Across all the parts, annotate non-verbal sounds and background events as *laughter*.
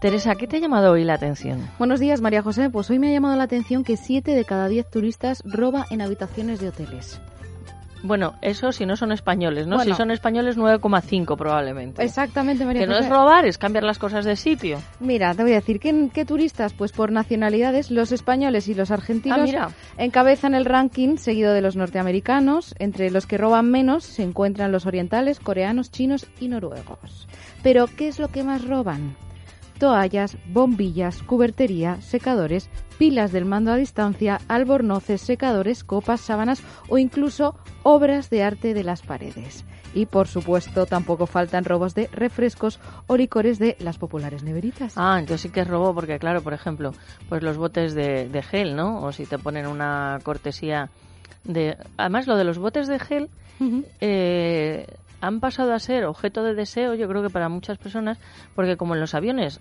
Teresa, ¿qué te ha llamado hoy la atención? Buenos días, María José. Pues hoy me ha llamado la atención que 7 de cada 10 turistas roba en habitaciones de hoteles. Bueno, eso si no son españoles, ¿no? Bueno. Si son españoles, 9,5 probablemente. Exactamente, María Que no es robar, es cambiar las cosas de sitio. Mira, te voy a decir, ¿qué, qué turistas? Pues por nacionalidades, los españoles y los argentinos Ah, encabezan el ranking seguido de los norteamericanos. Entre los que roban menos se encuentran los orientales, coreanos, chinos y noruegos. Pero, ¿qué es lo que más roban? Toallas, bombillas, cubertería, secadores, pilas del mando a distancia, albornoces, secadores, copas, sábanas o incluso obras de arte de las paredes. Y por supuesto tampoco faltan robos de refrescos o licores de las populares neveritas. Ah, entonces sí que es robo porque, claro, por ejemplo, pues los botes de, de gel, ¿no? O si te ponen una cortesía de... Además, lo de los botes de gel eh, han pasado a ser objeto de deseo, yo creo que para muchas personas, porque como en los aviones,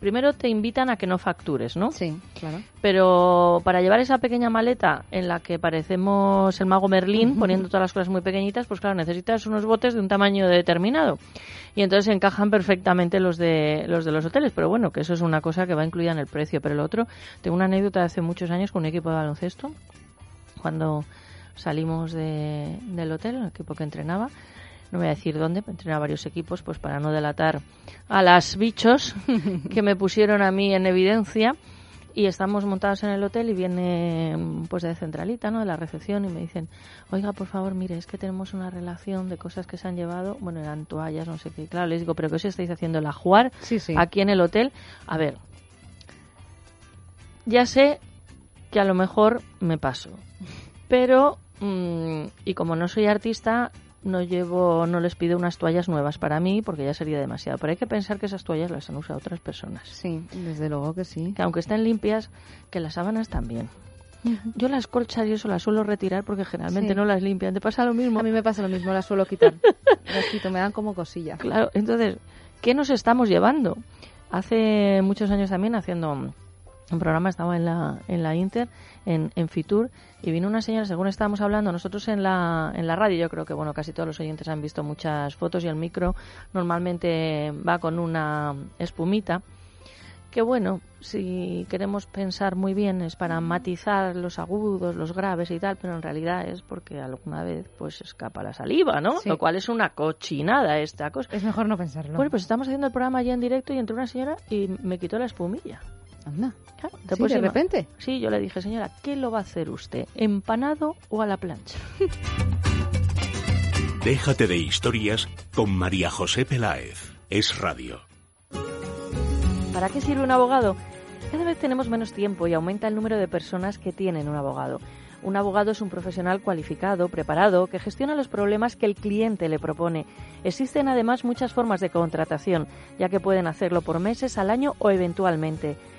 primero te invitan a que no factures, ¿no? Sí, claro. Pero para llevar esa pequeña maleta en la que parecemos el mago Merlín, poniendo todas las cosas muy pequeñitas, pues claro, necesitas unos botes de un tamaño determinado. Y entonces encajan perfectamente los de los de los hoteles. Pero bueno, que eso es una cosa que va incluida en el precio. Pero el otro, tengo una anécdota de hace muchos años con un equipo de baloncesto, cuando salimos de- del hotel, el equipo que entrenaba. No voy a decir dónde, entrenaba varios equipos, pues para no delatar a las bichos *laughs* que me pusieron a mí en evidencia y estamos montados en el hotel y viene pues de centralita, ¿no? De la recepción y me dicen, oiga, por favor, mire, es que tenemos una relación de cosas que se han llevado, bueno, eran toallas, no sé qué. Claro, les digo, pero ¿qué os estáis haciendo? ¿La jugar Sí, sí. aquí en el hotel? A ver, ya sé que a lo mejor me paso, pero, mm, y como no soy artista, no llevo, no les pido unas toallas nuevas para mí porque ya sería demasiado. Pero hay que pensar que esas toallas las han usado otras personas Sí, desde luego que sí. que aunque estén limpias, que las sábanas también. Yo las colchas y eso las suelo retirar porque generalmente Sí. no las limpian. ¿Te pasa lo mismo? A mí me pasa lo mismo, las suelo quitar. *laughs* Las quito, me dan como cosilla. Claro, entonces, ¿qué nos estamos llevando? Hace muchos años también haciendo un programa, estaba en la, en la Inter, en, en Fitur, y vino una señora, según estábamos hablando, nosotros en la, en la radio, yo creo que bueno, casi todos los oyentes han visto muchas fotos y el micro normalmente va con una espumita, que bueno, si queremos pensar muy bien es para matizar los agudos, los graves y tal, pero en realidad es porque alguna vez pues escapa la saliva, ¿no? Sí. Lo cual es una cochinada esta cosa. Es mejor no pensarlo. Bueno, pues estamos haciendo el programa allí en directo y entró una señora y me quitó la espumilla. Anda. Claro, Sí, ¿te puedes de repente. Sí, yo le dije, señora, ¿qué lo va a hacer usted? ¿Empanado o a la plancha? *laughs* Déjate de historias con María José Peláez. Es Radio. ¿Para qué sirve un abogado? Cada vez tenemos menos tiempo y aumenta el número de personas que tienen un abogado. Un abogado es un profesional cualificado, preparado, que gestiona los problemas que el cliente le propone. Existen además muchas formas de contratación, ya que pueden hacerlo por meses, al año o eventualmente.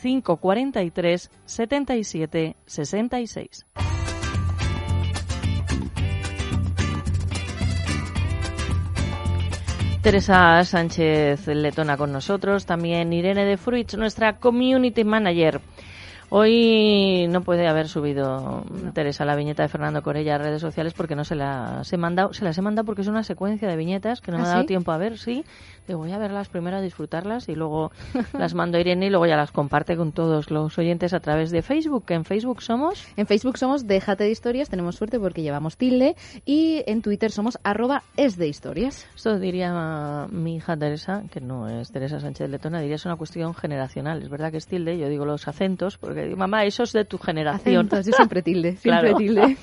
543 77 66. Teresa Sánchez Letona con nosotros, también Irene de Fruits, nuestra community manager. Hoy no puede haber subido Teresa la viñeta de Fernando Corella a redes sociales porque no se las he mandado. Se las he mandado porque es una secuencia de viñetas que no me ha ¿Ah, dado sí? tiempo a ver, sí. Digo, voy a verlas primero, a disfrutarlas y luego *laughs* las mando a Irene y luego ya las comparte con todos los oyentes a través de Facebook, que en Facebook somos... En Facebook somos Déjate de Historias, tenemos suerte porque llevamos tilde, y en Twitter somos arroba es de historias. Esto diría mi hija Teresa, que no es Teresa Sánchez Letona, diría es una cuestión generacional. Es verdad que es tilde, yo digo los acentos, porque digo, mamá, eso es de tu generación. Acentos, yo siempre tilde, *laughs* siempre Claro. tilde.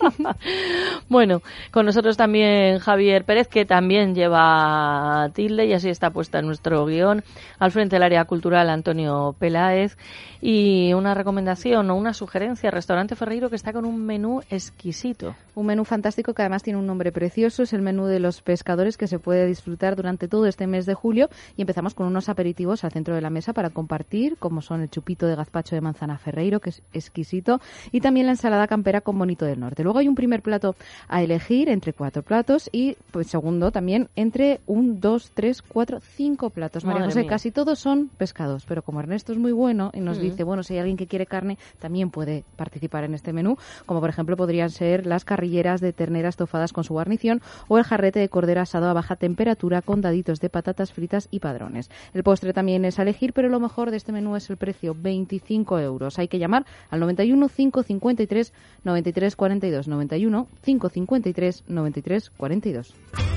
*laughs* bueno, con nosotros también Javier Pérez, que también lleva tilde y así está puesta nuestro guion. Al frente del área cultural Antonio Peláez. Y una recomendación o una sugerencia, Restaurante Ferreiro, que está con un menú exquisito. Un menú fantástico que además tiene un nombre precioso, es el menú de los pescadores que se puede disfrutar durante todo este mes de julio y empezamos con unos aperitivos al centro de la mesa para compartir, como son el chupito de gazpacho de manzana ferreiro, que es exquisito, y también la ensalada campera con bonito del norte. Luego hay un primer plato a elegir entre cuatro platos y pues segundo también entre un, dos, tres, cuatro, cinco platos. María Madre José, mía. casi todos son pescados, pero como Ernesto es muy bueno y nos Mm. dice, bueno, si hay alguien que quiere carne, también puede participar en este menú, como por ejemplo podrían ser las carrilleras de ternera estofadas con su guarnición o el jarrete de cordero asado a baja temperatura con daditos de patatas fritas y padrones. El postre también es a elegir, pero lo mejor de este menú es el precio, 25 euros. Hay que llamar al 91 553 93 42, 91 553 93 42.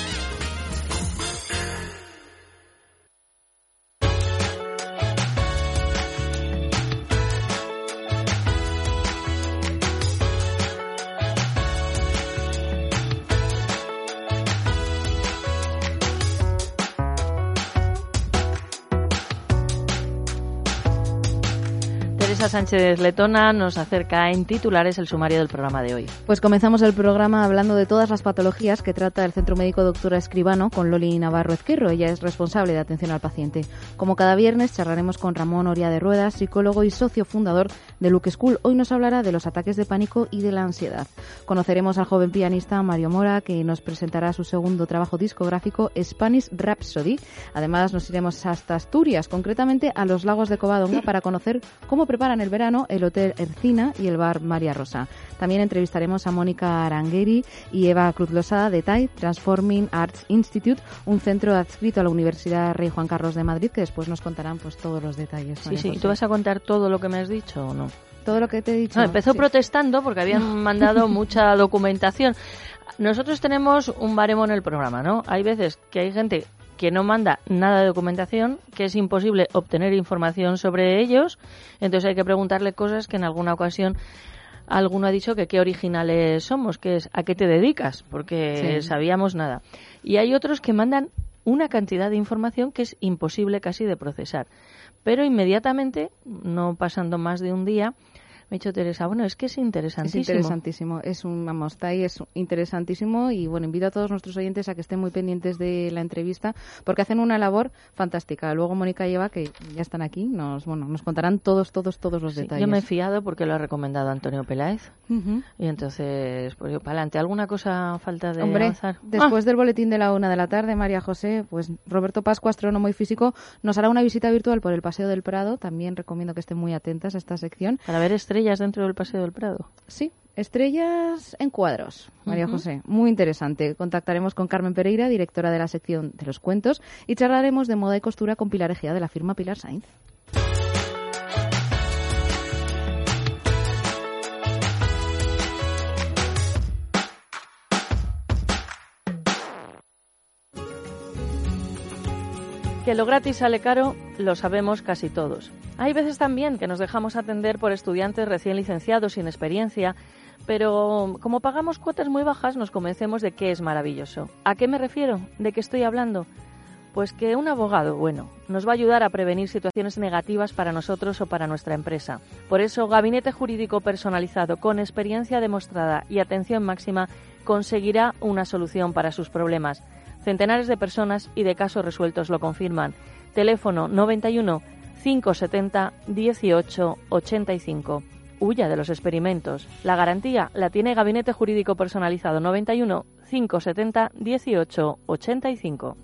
Teresa Sánchez Letona nos acerca en titulares el sumario del programa de hoy. Pues comenzamos el programa hablando de todas las patologías que trata el Centro Médico Doctora Escribano con Loli Navarro Ezquerro. Ella es responsable de atención al paciente. Como cada viernes charlaremos con Ramón Oria de Ruedas, psicólogo y socio fundador de Luke School. Hoy nos hablará de los ataques de pánico y de la ansiedad. Conoceremos al joven pianista Mario Mora que nos presentará su segundo trabajo discográfico Spanish Rhapsody. Además nos iremos hasta Asturias, concretamente a los lagos de Covadonga para conocer cómo preparan el verano el Hotel Ercina y el bar María Rosa. También entrevistaremos a Mónica Arangueri y Eva Cruz Losada de TAI, Transforming Arts Institute, un centro adscrito a la Universidad Rey Juan Carlos de Madrid, que después nos contarán pues todos los detalles. Sí, sí. José. ¿Tú vas a contar todo lo que me has dicho o no? Todo lo que te he dicho. No, empezó sí. protestando porque habían mandado *laughs* mucha documentación. Nosotros tenemos un baremo en el programa, ¿no? Hay veces que hay gente que no manda nada de documentación, que es imposible obtener información sobre ellos, entonces hay que preguntarle cosas que en alguna ocasión alguno ha dicho que qué originales somos, que es a qué te dedicas, porque Sí. sabíamos nada. Y hay otros que mandan una cantidad de información que es imposible casi de procesar. Pero inmediatamente, no pasando más de un día, me ha dicho Teresa, bueno, es que es Es interesantísimo. interesantísimo, es un, vamos, TAI es interesantísimo y bueno, invito a todos nuestros oyentes a que estén muy pendientes de la entrevista porque hacen una labor fantástica. Luego Mónica y Eva, que ya están aquí, nos, bueno, nos contarán todos, todos, todos los Sí, detalles. yo me he fiado porque lo ha recomendado Antonio Peláez y entonces, pues yo para adelante. ¿Alguna cosa falta de Hombre, avanzar? después del boletín de la una de la tarde, María José, pues Roberto Pascua, astrónomo y físico, nos hará una visita virtual por el Paseo del Prado. También recomiendo que estén muy atentas a esta sección. Ah, para ver estrellas dentro del Paseo del Prado. Sí, Estrellas en cuadros, María José. Muy interesante. Contactaremos con Carmen Pereira, directora de la sección de los cuentos, y charlaremos de moda y costura con Pilar Egea de la firma Pilar Sainz. Que lo gratis sale caro, lo sabemos casi todos. Hay veces también que nos dejamos atender por estudiantes recién licenciados sin experiencia, pero como pagamos cuotas muy bajas nos convencemos de que es maravilloso. ¿A qué me refiero? ¿De qué estoy hablando? Pues que un abogado, bueno, nos va a ayudar a prevenir situaciones negativas para nosotros o para nuestra empresa. Por eso, Gabinete Jurídico Personalizado con experiencia demostrada y atención máxima conseguirá una solución para sus problemas. Centenares de personas y de casos resueltos lo confirman. Teléfono 91 570 18 85. Huya de los experimentos. La garantía la tiene Gabinete Jurídico Personalizado 91 570 18 85.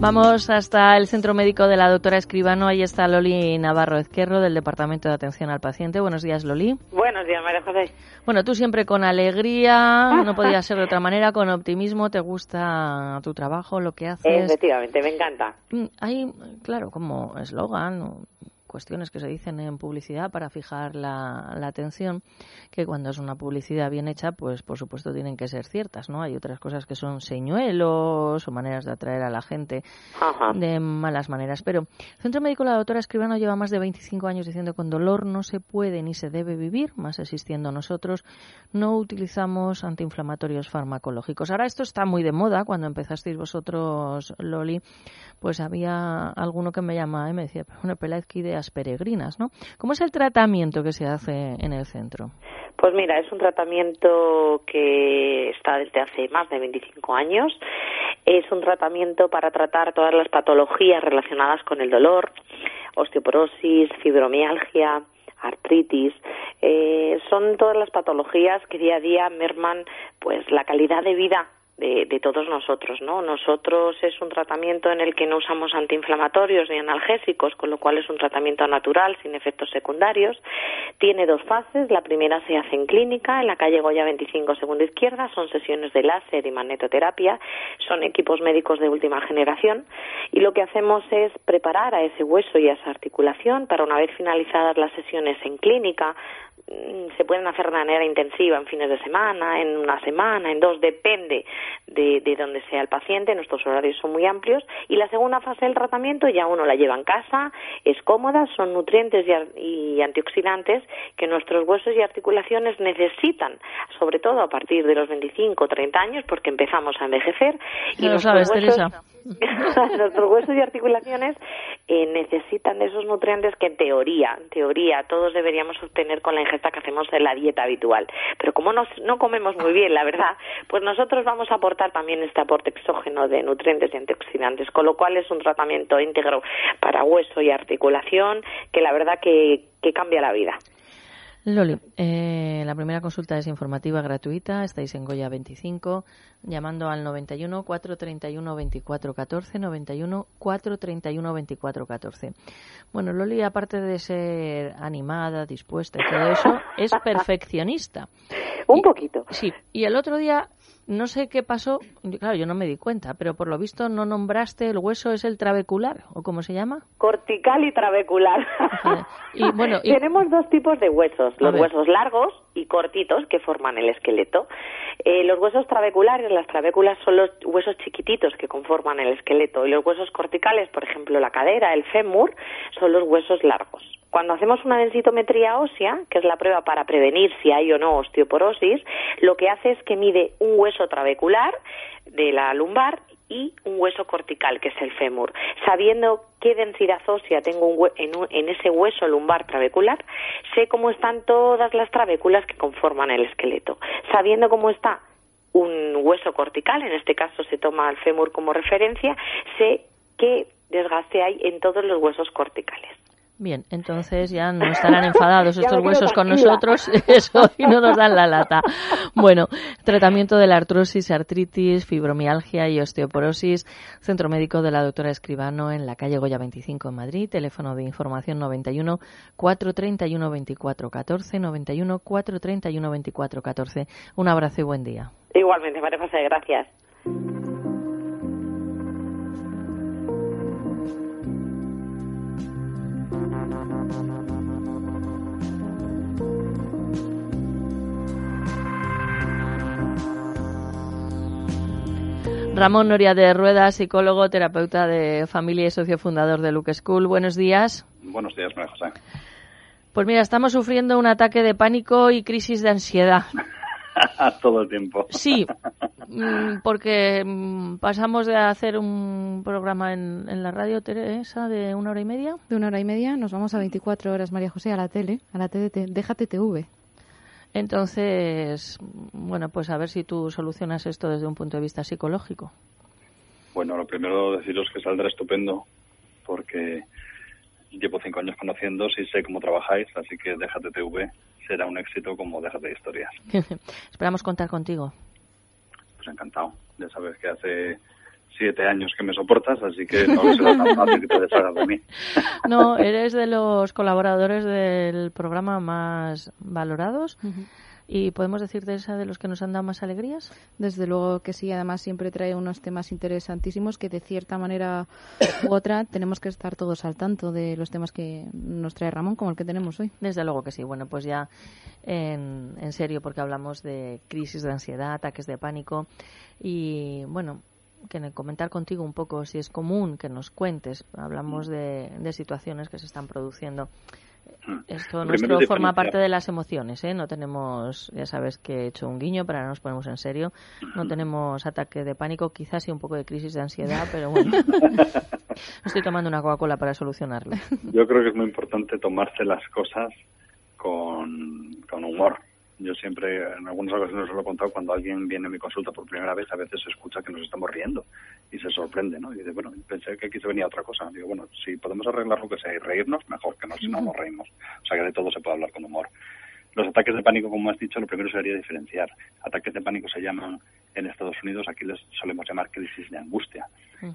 Vamos hasta el centro médico de la doctora Escribano. Ahí está Loli Navarro Ezquerro del Departamento de Atención al Paciente. Buenos días, Loli. Buenos días, María José. Bueno, tú siempre con alegría, no podía ser de otra manera, con optimismo. ¿Te gusta tu trabajo, lo que haces? Efectivamente, me encanta. Mm, hay, claro, como eslogan, cuestiones que se dicen en publicidad para fijar la, atención, que cuando es una publicidad bien hecha, pues por supuesto tienen que ser ciertas, ¿no? Hay otras cosas que son señuelos o maneras de atraer a la gente de malas maneras. Pero el Centro Médico La Doctora Escribano lleva más de 25 años diciendo que con dolor no se puede ni se debe vivir, más existiendo nosotros, no utilizamos antiinflamatorios farmacológicos. Ahora esto está muy de moda. Cuando empezasteis vosotros, Loli, pues había alguno que me llamaba y me decía, una idea peregrinas, ¿no? ¿Cómo es el tratamiento que se hace en el centro? Pues mira, es un tratamiento que está desde hace más de 25 años. Es un tratamiento para tratar todas las patologías relacionadas con el dolor, osteoporosis, fibromialgia, artritis, eh, son todas las patologías que día a día merman pues la calidad de vida de, todos nosotros, ¿no? Nosotros es un tratamiento en el que no usamos antiinflamatorios ni analgésicos, con lo cual es un tratamiento natural, sin efectos secundarios. Tiene dos fases. La primera se hace en clínica, en la calle Goya 25, segunda izquierda. Son sesiones de láser y magnetoterapia. Son equipos médicos de última generación. Y lo que hacemos es preparar a ese hueso y a esa articulación para una vez finalizadas las sesiones en clínica, se pueden hacer de manera intensiva en fines de semana, en una semana, en dos, depende de, de donde sea el paciente. Nuestros horarios son muy amplios. Y la segunda fase del tratamiento ya uno la lleva en casa, es cómoda, son nutrientes y, antioxidantes que nuestros huesos y articulaciones necesitan, sobre todo a partir de los 25 o 30 años, porque empezamos a envejecer. y lo sabes, Teresa. *laughs* nuestros huesos y articulaciones eh, necesitan de esos nutrientes que en teoría, en teoría, todos deberíamos obtener con la ingesta que hacemos en la dieta habitual. Pero como no comemos muy bien, la verdad, pues nosotros vamos a aportar también este aporte exógeno de nutrientes y antioxidantes, con lo cual es un tratamiento íntegro para hueso y articulación que la verdad que cambia la vida. Loli, eh, la primera consulta es informativa gratuita. Estáis en Goya 25, llamando al 91 431 24 14, 91 431 24 14. Bueno, Loli, aparte de ser animada, dispuesta y todo eso, es *laughs* perfeccionista. Un poquito. Sí, y el otro día no sé qué pasó, claro, yo no me di cuenta, pero por lo visto no nombraste el hueso, es el trabecular, ¿o cómo se llama? Cortical y trabecular. y *laughs* bueno, Tenemos dos tipos de huesos, los huesos largos y cortitos que forman el esqueleto. Eh, los huesos trabeculares, las trabéculas son los huesos chiquititos que conforman el esqueleto y los huesos corticales, por ejemplo la cadera, el fémur, son los huesos largos. Cuando hacemos una densitometría ósea, que es la prueba para prevenir si hay o no osteoporosis, lo que hace es que mide un hueso trabecular de la lumbar y un hueso cortical, que es el fémur. Sabiendo qué densidad ósea tengo en, en, ese hueso lumbar trabecular, sé cómo están todas las trabéculas que conforman el esqueleto. Sabiendo cómo está un hueso cortical, en este caso se toma el fémur como referencia, sé qué desgaste hay en todos los huesos corticales. Bien, entonces ya no estarán enfadados *laughs* estos huesos con nosotros *laughs* eso, y no nos dan la lata. Bueno, tratamiento de la artrosis, artritis, fibromialgia y osteoporosis. Centro médico de la doctora Escribano en la calle Goya 25 en Madrid. Teléfono de información 91 431 24 14 91 431 24 14. Un abrazo y buen día. Igualmente, María José, gracias. Ramón Noria de Rueda, psicólogo, terapeuta de familia y socio fundador de Luke School. Buenos días. Buenos días, María José. Pues mira, estamos sufriendo un ataque de pánico y crisis de ansiedad. *laughs* *laughs* Todo el tiempo. Sí, *laughs* mm, porque mm, pasamos de hacer un programa en, en, la radio, Teresa, de una hora y media. De una hora y media nos vamos a 24 horas, María José, a la tele, a la TDT. Déjate TV. Entonces, bueno, pues a ver si tú solucionas esto desde un punto de vista psicológico. Bueno, lo primero deciros que saldrá estupendo, porque llevo cinco años conociendo, y sé cómo trabajáis, así que Déjate TV será un éxito como Déjate Historias. *laughs* Esperamos contar contigo. Pues encantado. Ya sabes que hace siete años que me soportas, así que no será tan *laughs* fácil que te deshagas de mí. No, eres de los colaboradores del programa más valorados. ¿Y podemos decir de esa de los que nos han dado más alegrías? Desde luego que sí, además siempre trae unos temas interesantísimos que de cierta manera u otra tenemos que estar todos al tanto de los temas que nos trae Ramón, como el que tenemos hoy. Desde luego que sí. Bueno, pues ya en, en serio, porque hablamos de crisis de ansiedad, ataques de pánico y bueno, que comentar contigo un poco si es común que nos cuentes. Hablamos de, de situaciones que se están produciendo. Mm. Esto nuestro forma parte de las emociones, ¿eh? No tenemos, ya sabes que he hecho un guiño, pero ahora nos ponemos en serio. No tenemos ataque de pánico, quizás sí un poco de crisis de ansiedad, pero bueno. *laughs* Estoy tomando una Coca-Cola para solucionarlo. Yo creo que es muy importante tomarse las cosas con, con humor yo siempre, en algunas ocasiones os lo he contado, cuando alguien viene a mi consulta por primera vez, a veces se escucha que nos estamos riendo y se sorprende, ¿no? Y dice, bueno, pensé que aquí se venía otra cosa. Digo, bueno, si podemos arreglar lo que sea y reírnos, mejor que no, si no nos reímos. O sea que de todo se puede hablar con humor. Los ataques de pánico, como has dicho, lo primero sería diferenciar. Ataques de pánico se llaman en Estados Unidos, aquí les solemos llamar crisis de angustia.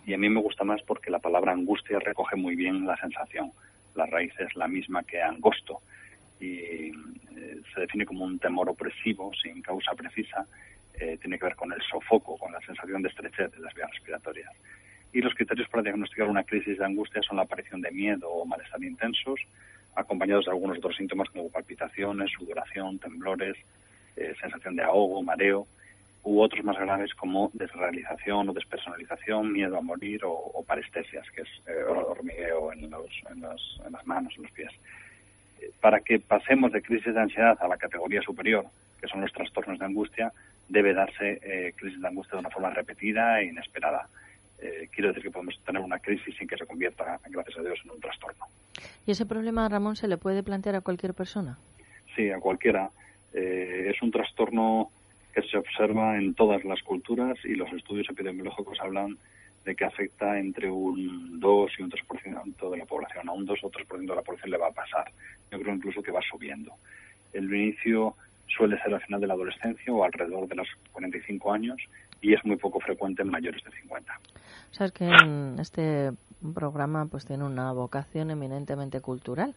Y a mí me gusta más porque la palabra angustia recoge muy bien la sensación. La raíz es la misma que angosto y eh, se define como un temor opresivo sin causa precisa, eh, tiene que ver con el sofoco, con la sensación de estrechez de las vías respiratorias. Y los criterios para diagnosticar una crisis de angustia son la aparición de miedo o malestar intensos, acompañados de algunos otros síntomas como palpitaciones, sudoración, temblores, eh, sensación de ahogo, mareo, u otros más graves como desrealización o despersonalización, miedo a morir o, parestesias, que es hormigueo en, los, en, los, en las manos, en los pies para que pasemos de crisis de ansiedad a la categoría superior, que son los trastornos de angustia, debe darse eh, crisis de angustia de una forma repetida e inesperada. Eh, quiero decir que podemos tener una crisis sin que se convierta, gracias a Dios, en un trastorno. ¿Y ese problema, Ramón, se le puede plantear a cualquier persona? Sí, a cualquiera. Eh, es un trastorno que se observa en todas las culturas y los estudios epidemiológicos hablan de que afecta entre un 2 y un 3% de la población. A un 2 o 3% de la población le va a pasar. Yo creo incluso que va subiendo. El inicio suele ser al final de la adolescencia o alrededor de los 45 años y es muy poco frecuente en mayores de 50. Sabes que en este programa pues tiene una vocación eminentemente cultural.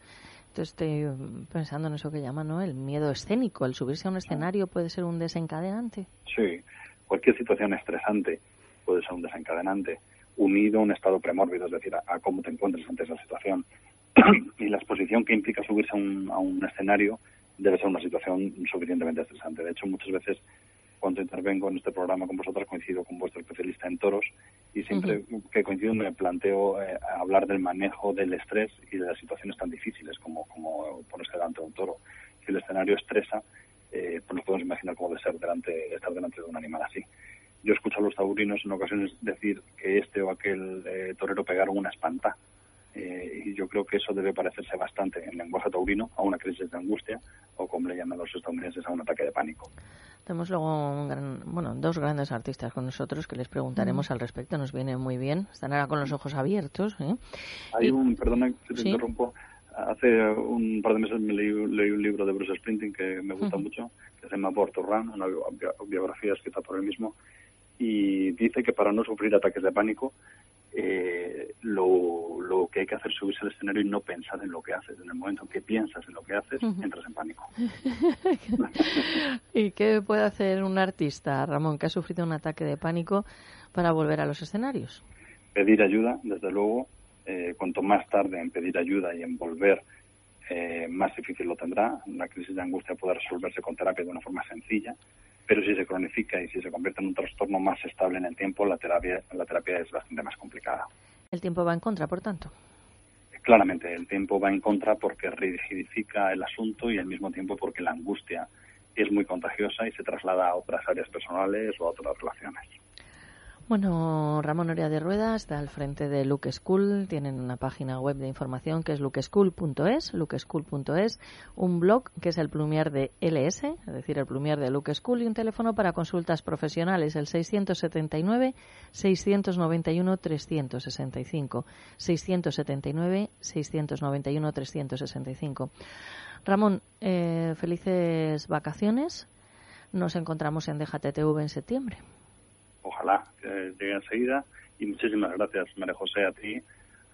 Entonces estoy pensando en eso que llaman ¿no? el miedo escénico. El subirse a un escenario puede ser un desencadenante. Sí, cualquier situación estresante puede ser un desencadenante, unido a un estado premórbido, es decir, a, cómo te encuentras ante esa situación. *clears throat* y la exposición que implica subirse a un, a un escenario debe ser una situación suficientemente estresante. De hecho, muchas veces cuando intervengo en este programa con vosotras coincido con vuestro especialista en toros y siempre que coincido me planteo eh, hablar del manejo del estrés y de las situaciones tan difíciles como, como ponerse delante de un toro. Si el escenario estresa, eh, pues nos podemos imaginar cómo debe ser delante, estar delante de un animal así yo escucho a los taurinos en ocasiones decir que este o aquel eh, torero pegaron una espanta. Eh, y yo creo que eso debe parecerse bastante en lenguaje taurino a una crisis de angustia o como le llaman los estadounidenses a un ataque de pánico. Tenemos luego bueno, dos grandes artistas con nosotros que les preguntaremos al respecto. Nos viene muy bien. Están ahora con los ojos abiertos. ¿eh? Hay un, perdona que te interrumpo, hace un par de meses me leí, leí un libro de Bruce Springsteen que me gusta mucho, que se llama Born to Run, una biografía escrita por él mismo, y dice que para no sufrir ataques de pánico eh, lo, lo, que hay que hacer es subirse al escenario y no pensar en lo que haces. En el momento en que piensas en lo que haces, entras en pánico. *laughs* ¿Y qué puede hacer un artista, Ramón, que ha sufrido un ataque de pánico para volver a los escenarios? Pedir ayuda, desde luego. Eh, cuanto más tarde en pedir ayuda y en volver, eh, más difícil lo tendrá. La crisis de angustia puede resolverse con terapia de una forma sencilla pero si se cronifica y si se convierte en un trastorno más estable en el tiempo, la terapia, la terapia es bastante más complicada. ¿El tiempo va en contra, por tanto? Claramente, el tiempo va en contra porque rigidifica el asunto y al mismo tiempo porque la angustia es muy contagiosa y se traslada a otras áreas personales o a otras relaciones. Bueno, Ramón Oria de Rueda está al frente de Luke School. Tienen una página web de información que es lukeschool.es, lukeschool.es, un blog que es el plumier de LS, es decir, el plumier de Luke School y un teléfono para consultas profesionales, el 679 691 365, 679 691 365. Ramón, eh, felices vacaciones. Nos encontramos en DJTV en septiembre ojalá que llegue enseguida. Y muchísimas gracias, María José, a ti,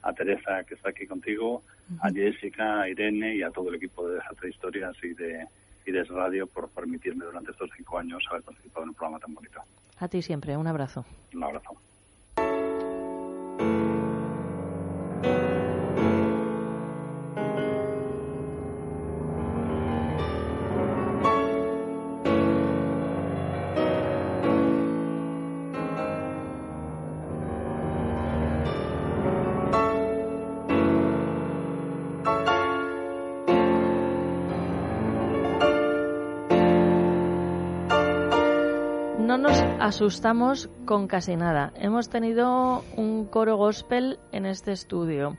a Teresa, que está aquí contigo, a Jessica, a Irene y a todo el equipo de Dejate Historias y de Ides Radio por permitirme durante estos cinco años haber participado en un programa tan bonito. A ti siempre, un abrazo. Un abrazo. Asustamos con casi nada. Hemos tenido un coro gospel en este estudio.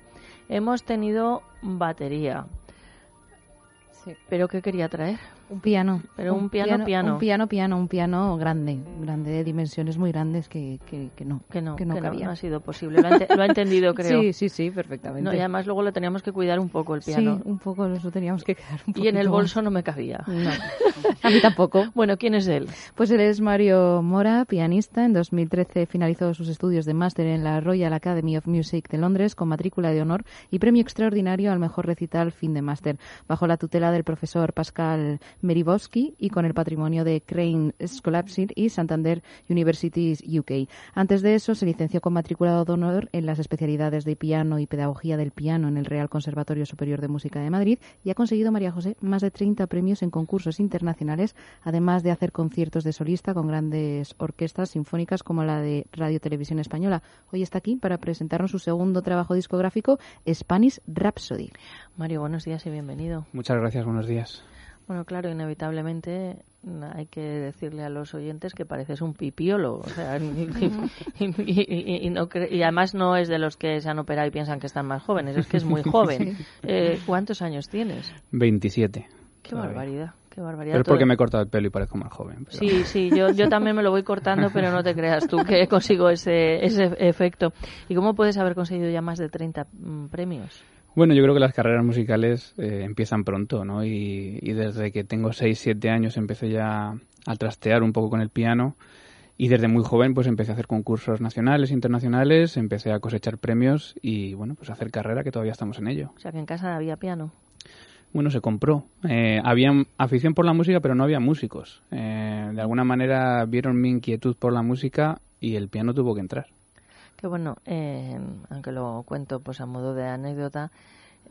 Hemos tenido batería. Sí. ¿Pero qué quería traer? Un piano. Pero un, piano, piano, Un piano, piano, un piano grande, grande de dimensiones muy grandes que, que, que no. Que no, que no, no, ha sido posible. Lo ha, entendido, *laughs* creo. Sí, sí, sí, perfectamente. y además luego lo teníamos que cuidar un poco el piano. Sí, un poco, lo teníamos que quedar un Y en el bolso no me cabía. No, *laughs* a mí tampoco. bueno, ¿quién es él? Pues él es Mario Mora, pianista. En 2013 finalizó sus estudios de máster en la Royal Academy of Music de Londres con matrícula de honor y premio extraordinario al mejor recital fin de máster, bajo la tutela del profesor Pascal Meribowski y con el patrimonio de Crane Scholarship y Santander Universities UK. Antes de eso, se licenció con matriculado de honor en las especialidades de piano y pedagogía del piano en el Real Conservatorio Superior de Música de Madrid y ha conseguido, María José, más de 30 premios en concursos internacionales, además de hacer conciertos de solista con grandes orquestas sinfónicas como la de Radio Televisión Española. Hoy está aquí para presentarnos su segundo trabajo discográfico, Spanish Rhapsody. Mario, buenos días y bienvenido. Muchas gracias, buenos días. Bueno, claro, inevitablemente hay que decirle a los oyentes que pareces un pipiolo. O sea, *laughs* y, además no es de los que se han operado y piensan que están más jóvenes, es que es muy *laughs* joven. Eh, ¿Cuántos años tienes? 27. Qué barbaridad. Qué barbaridad. Pero es porque me he cortado el pelo y parezco más joven. Sí, sí, yo, yo *laughs* también me lo voy cortando, pero no te creas tú que consigo ese, ese efecto. ¿Y cómo puedes haber conseguido ya más de 30 mm, premios? Bueno, yo creo que las carreras musicales eh, empiezan pronto, ¿no? Y, desde que tengo 6, 7 años empecé ya a trastear un poco con el piano y desde muy joven pues empecé a hacer concursos nacionales, internacionales, empecé a cosechar premios y bueno, pues a hacer carrera que todavía estamos en ello. O sea que en casa había piano. Bueno, se compró. Eh, había afición por la música, pero no había músicos. Eh, de alguna manera vieron mi inquietud por la música y el piano tuvo que entrar que bueno, eh, aunque lo cuento pues a modo de anécdota,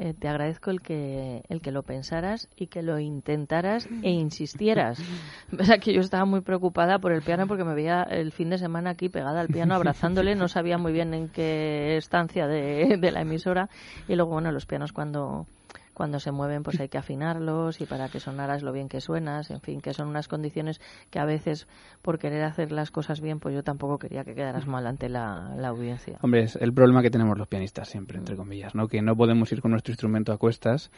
eh, te agradezco el que el que lo pensaras y que lo intentaras e insistieras. *laughs* Sea, que yo estaba muy preocupada por el piano porque me veía el fin de semana aquí pegada al piano abrazándole, no sabía muy bien en qué estancia de, de la emisora y luego bueno, los pianos cuando cuando se mueven pues hay que afinarlos y para que sonaras lo bien que suenas, en fin, que son unas condiciones que a veces por querer hacer las cosas bien pues yo tampoco quería que quedaras mal ante la, audiencia. Hombre, es el problema que tenemos los pianistas siempre, entre comillas, ¿no? Que no podemos ir con nuestro instrumento a cuestas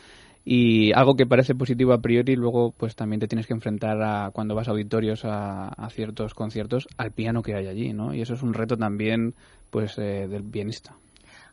y algo que parece positivo a priori luego pues también te tienes que enfrentar a cuando vas a auditorios a, ciertos conciertos al piano que hay allí, ¿no? Y eso es un reto también pues eh, del pianista.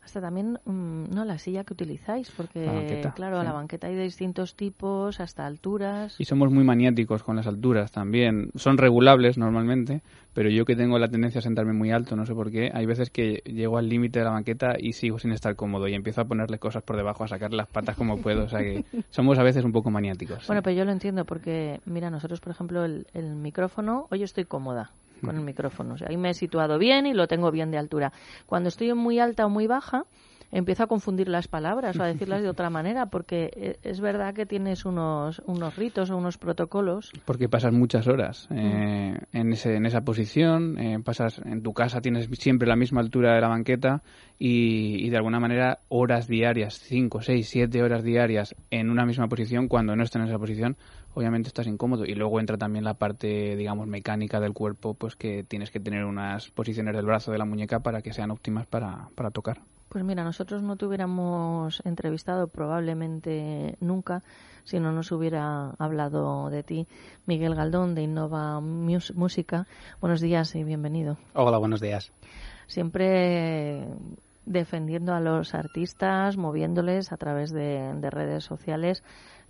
Hasta también, mm, no, la silla que utilizáis, porque, La banqueta, claro, sí. la banqueta hay de distintos tipos, hasta alturas. Y somos muy maniáticos con las alturas también. Son regulables normalmente, pero yo que tengo la tendencia a sentarme muy alto, no sé por qué, hay veces que llego al límite de la banqueta y sigo sin estar cómodo y empiezo a ponerle cosas por debajo, a sacarle las patas como puedo. O sea que *laughs* somos a veces un poco maniáticos. Bueno, pero yo lo entiendo porque, mira, nosotros, por ejemplo, el, el micrófono, hoy estoy cómoda con el micrófono. O sea, ahí me he situado bien y lo tengo bien de altura. Cuando estoy muy alta o muy baja, empiezo a confundir las palabras o a *laughs* decirlas de otra manera porque eh, es verdad que tienes unos, unos ritos o unos protocolos. Porque pasas muchas horas eh, en, ese, en esa posición, eh, pasas en tu casa, tienes siempre la misma altura de la banqueta y, y de alguna manera horas diarias, 5, 6, 7 horas diarias en una misma posición, cuando no estás en esa posición, obviamente estás incómodo. Y luego entra también la parte, digamos, mecánica del cuerpo, pues que tienes que tener unas posiciones del brazo, de la muñeca, para que sean óptimas para, para tocar. Pues mira, nosotros no te hubiéramos entrevistado probablemente nunca si no nos hubiera hablado de ti, Miguel Galdón de Innova Mus- Música. Buenos días y bienvenido. Hola, buenos días. Siempre defendiendo a los artistas, moviéndoles a través de, de redes sociales.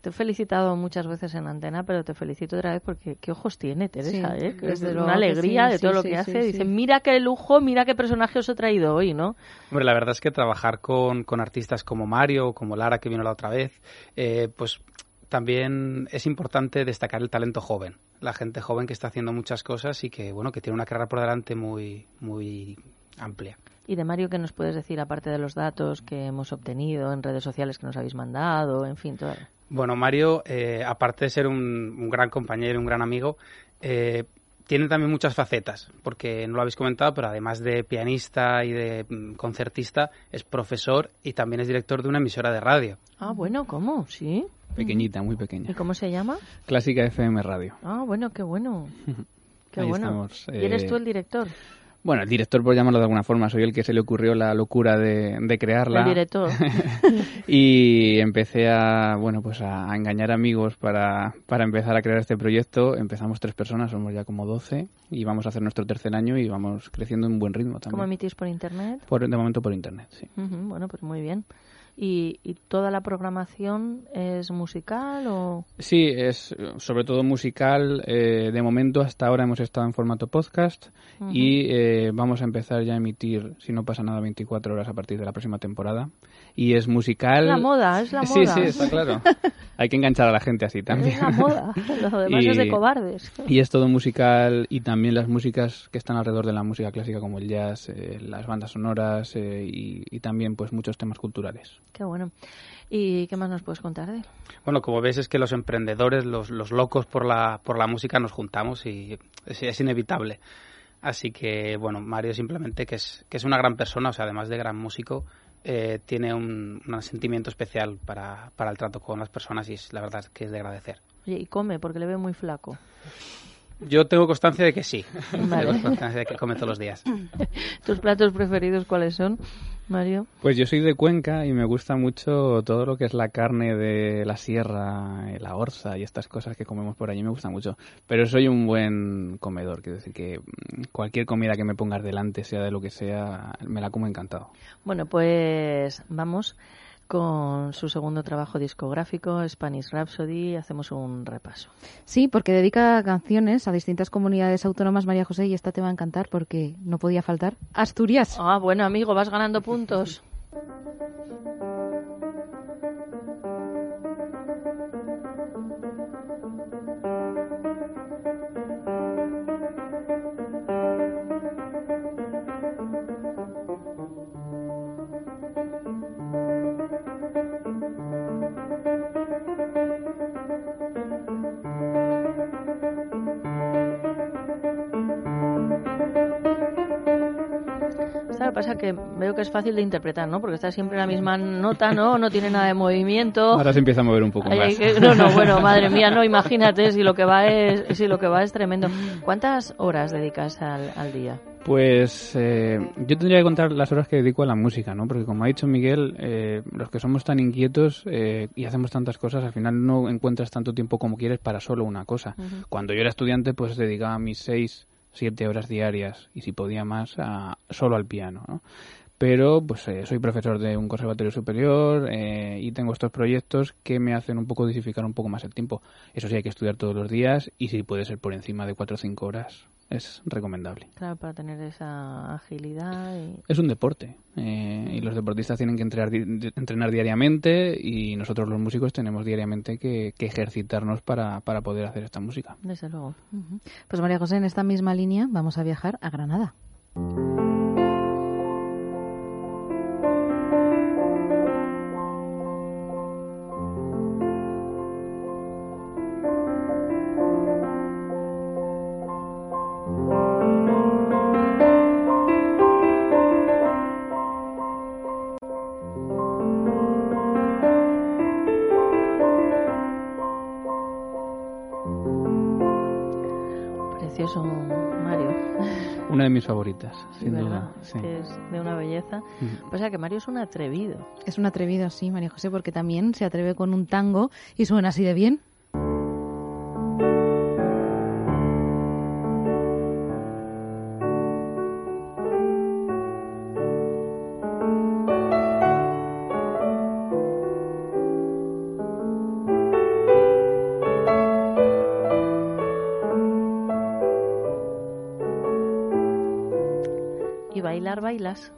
Te he felicitado muchas veces en antena, pero te felicito otra vez porque qué ojos tiene Teresa, Sí, ¿eh? Es una alegría sí, de todo sí, lo que sí, hace. sí. Dice, mira qué lujo, mira qué personaje os he traído hoy, ¿no? Hombre, la verdad es que trabajar con, con artistas como Mario, como Lara, que vino la otra vez, eh, pues también es importante destacar el talento joven. La gente joven que está haciendo muchas cosas y que, bueno, que tiene una carrera por delante muy, muy amplia. Y de Mario, ¿qué nos puedes decir, aparte de los datos que hemos obtenido en redes sociales que nos habéis mandado, en fin, todo? Bueno, Mario, eh, aparte de ser un, un gran compañero y un gran amigo, eh, tiene también muchas facetas, porque no lo habéis comentado, pero además de pianista y de mm, concertista, es profesor y también es director de una emisora de radio. Ah, bueno, ¿cómo? ¿Sí? Pequeñita, muy pequeña. ¿Y cómo se llama? Clásica FM Radio. Ah, bueno, qué bueno. *laughs* Qué Ahí bueno. estamos, ¿Y eres eh, tú el director? Bueno, el director, por llamarlo de alguna forma, soy el que se le ocurrió la locura de, de crearla. El director. *laughs* y empecé a, bueno, pues a, a engañar amigos para, para empezar a crear este proyecto. Empezamos tres personas, somos ya como 12 y vamos a hacer nuestro tercer año y vamos creciendo en buen ritmo ¿Cómo también. emitís por internet? Por, de momento por internet, sí. Bueno, pues muy bien. ¿Y, ¿Y toda la programación es musical o...? Sí, es sobre todo musical. eh, de momento, hasta ahora hemos estado en formato podcast y eh, vamos a empezar ya a emitir, si no pasa nada, 24 horas a partir de la próxima temporada. Y es musical. Es la moda, es la Sí, moda. sí, está claro. *laughs* Hay que enganchar a la gente así también. Es la moda. Lo demás es de Y- cobardes. Y es todo musical y también las músicas que están alrededor de la música clásica como el jazz, eh, las bandas sonoras eh, y, y también pues muchos temas culturales. Qué bueno. ¿Y qué más nos puedes contar de él? Bueno, como ves es que los emprendedores, los, los locos por la, por la música nos juntamos y es, es inevitable. Así que, bueno, Mario simplemente que es, que es una gran persona, o sea, además de gran músico, eh, tiene un, un sentimiento especial para, para el trato con las personas y es la verdad que es de agradecer. Oye, y come, porque le veo muy flaco. Yo tengo constancia de que sí. Vale. Tengo constancia de que come todos los días. *laughs* ¿Tus platos preferidos cuáles son, Mario? Pues yo soy de Cuenca y me gusta mucho todo lo que es la carne de la sierra, eh, la orza y estas cosas que comemos por allí me gusta mucho. Pero soy un buen comedor, quiero decir que mm, cualquier comida que me pongas delante, sea de lo que sea, me la como encantado. Bueno, pues vamos con su segundo trabajo discográfico, Spanish Rhapsody. Hacemos un repaso. Sí, porque dedica canciones a distintas comunidades autónomas, María José, y esta te va a encantar porque no podía faltar. Asturias. Ah, bueno, amigo, vas ganando puntos. *laughs* pasa que veo que es fácil de interpretar, ¿no? Porque está siempre en la misma nota, ¿no? No tiene nada de movimiento. Ahora se empieza a mover un poco Ay, más. que- no, no, bueno, madre mía, no, imagínate si lo que va es, si lo que va es tremendo. ¿Cuántas horas dedicas al, al día? Pues eh, yo tendría que contar las horas que dedico a la música, ¿no? Porque como ha dicho Miguel, eh, los que somos tan inquietos eh, y hacemos tantas cosas, al final no encuentras tanto tiempo como quieres para solo una cosa. Cuando yo era estudiante, pues dedicaba mis seis, siete horas diarias y si podía más, solo al piano, ¿no? pero pues eh, soy profesor de un conservatorio superior eh, y tengo estos proyectos que me hacen un poco dosificar un poco más el tiempo. Eso sí, hay que estudiar todos los días y si puede ser por encima de 4 o 5 horas, es recomendable. Claro, para tener esa agilidad. Y... Es un deporte eh, y los deportistas tienen que entrenar, di- entrenar diariamente y nosotros los músicos tenemos diariamente que, que ejercitarnos para, para poder hacer esta música. Desde luego. Pues María José, en esta misma línea vamos a viajar a Granada. Mis favoritas, Sí, sin ¿verdad? duda. Es sí. que es de una belleza. Ujú. O sea que Mario es un atrevido. Es un atrevido, sí, María José, porque también se atreve con un tango y suena así de bien. Bailas.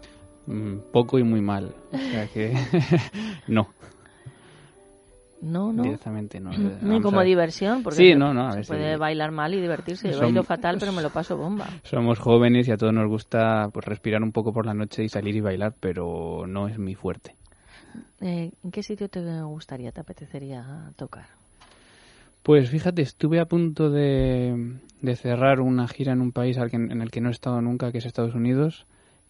Mm, Poco y muy mal. O sea que *laughs* no. No, no. Directamente no. *clears throat* Ni como diversión, porque Sí, no, no. a se sí. puede bailar mal y divertirse. Yo Som- bailo fatal, pero me lo paso bomba. Somos jóvenes y a todos nos gusta pues respirar un poco por la noche y salir y bailar, pero no es mi fuerte. Eh, ¿En qué sitio te gustaría, te apetecería tocar? Pues fíjate, estuve a punto de, de cerrar una gira en un país al que- en el que no he estado nunca, que es Estados Unidos,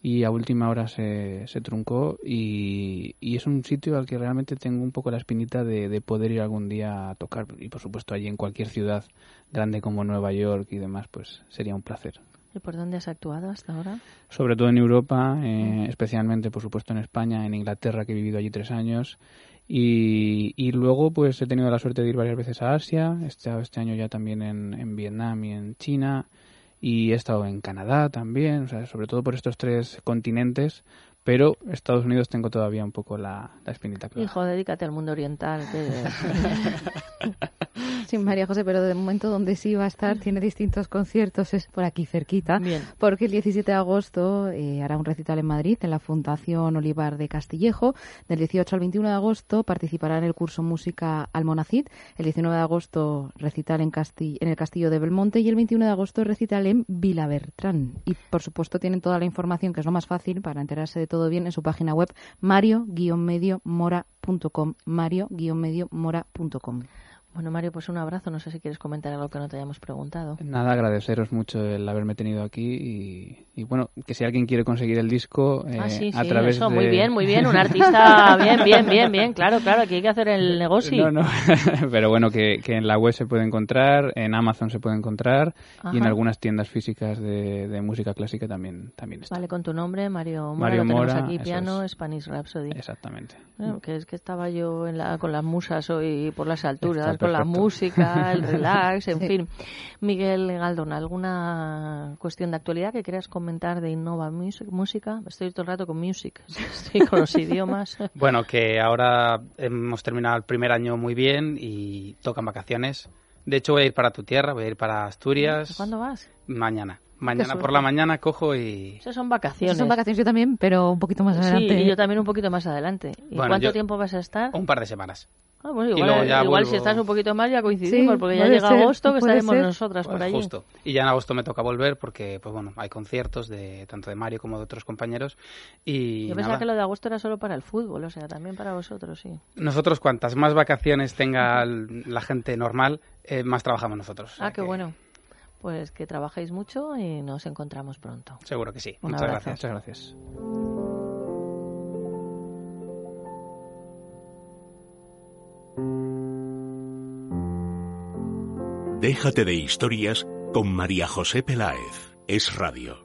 y a última hora se, se truncó y, y es un sitio al que realmente tengo un poco la espinita de, de poder ir algún día a tocar y por supuesto allí en cualquier ciudad grande como Nueva York y demás, pues sería un placer. ¿Y por dónde has actuado hasta ahora? sobre todo en Europa, eh, especialmente por supuesto en España, en Inglaterra, que he vivido allí tres años. Y, y luego pues he tenido la suerte de ir varias veces a Asia, estado este año ya también en, en Vietnam y en China, y he estado en Canadá también, o sea, sobre todo por estos tres continentes, pero Estados Unidos tengo todavía un poco la, la espinita clara. Hijo, dedícate al mundo oriental. que- *laughs* Sí, María José, pero de momento donde sí va a estar tiene distintos conciertos, es por aquí cerquita, Bien. porque el 17 de agosto eh, hará un recital en Madrid, en la Fundación Olivar de Castillejo. Del 18 al 21 de agosto participará en el curso Música Almonacid. El 19 de agosto recital en, Casti- en el Castillo de Belmonte y el 21 de agosto recital en Vilabertrán. Y por supuesto tienen toda la información, que es lo más fácil para enterarse de todo bien, en su página web mario-medio-mora.com mario-medio-mora.com. Bueno, Mario, pues un abrazo. No sé si quieres comentar algo que no te hayamos preguntado. Nada, agradeceros mucho el haberme tenido aquí y, y, bueno, que si alguien quiere conseguir el disco eh, ah, sí, a través eso, de... muy bien, muy bien. Un *laughs* artista, bien, bien, bien, bien. Claro, claro, aquí hay que hacer el negocio. No, no, *laughs* pero bueno, que, que en la web se puede encontrar, en Amazon se puede encontrar y en algunas tiendas físicas de, de música clásica también, también está. Vale, con tu nombre, Mario Mora, Mario lo tenemos Mora, aquí, piano, es. Spanish Rhapsody. Exactamente. Bueno, que es que estaba yo en la, con las musas hoy por las alturas, La música, el *laughs* relax, en Sí. fin. Miguel Galdón, ¿alguna cuestión de actualidad que quieras comentar de Innova Music, Música? Estoy todo el rato con music, *laughs* estoy con los idiomas. *laughs* Bueno, que ahora hemos terminado el primer año muy bien y tocan vacaciones. De hecho, voy a ir para tu tierra, voy a ir para Asturias. ¿Cuándo vas? Mañana. Mañana por la mañana cojo y... Esas son vacaciones. Son vacaciones yo también, pero un poquito más adelante. Sí, y yo también un poquito más adelante. ¿Y Bueno, cuánto yo- tiempo vas a estar? Un par de semanas. Ah, bueno, y igual, luego ya igual vuelvo- si estás un poquito más ya coincidimos, Sí, porque ya llega ser, agosto que estaremos ser. nosotras por Pues allí. justo. Y ya en agosto me toca volver porque, pues bueno, hay conciertos de tanto de Mario como de otros compañeros. Y Yo pensaba nada, que lo de agosto era solo para el fútbol, o sea, también para vosotros, sí. nosotros cuantas más vacaciones tenga la gente normal, eh, más trabajamos nosotros. O sea Ah, qué que bueno. Pues que trabajéis mucho y nos encontramos pronto. Seguro que sí. Un Muchas abrazo. gracias. Muchas gracias. Déjate de historias con María José Peláez. Es radio.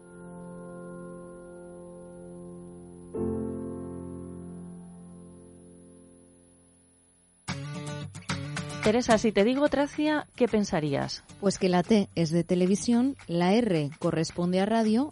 Teresa, si te digo Tracia, ¿qué pensarías? Pues que la T es de televisión, la R corresponde a radio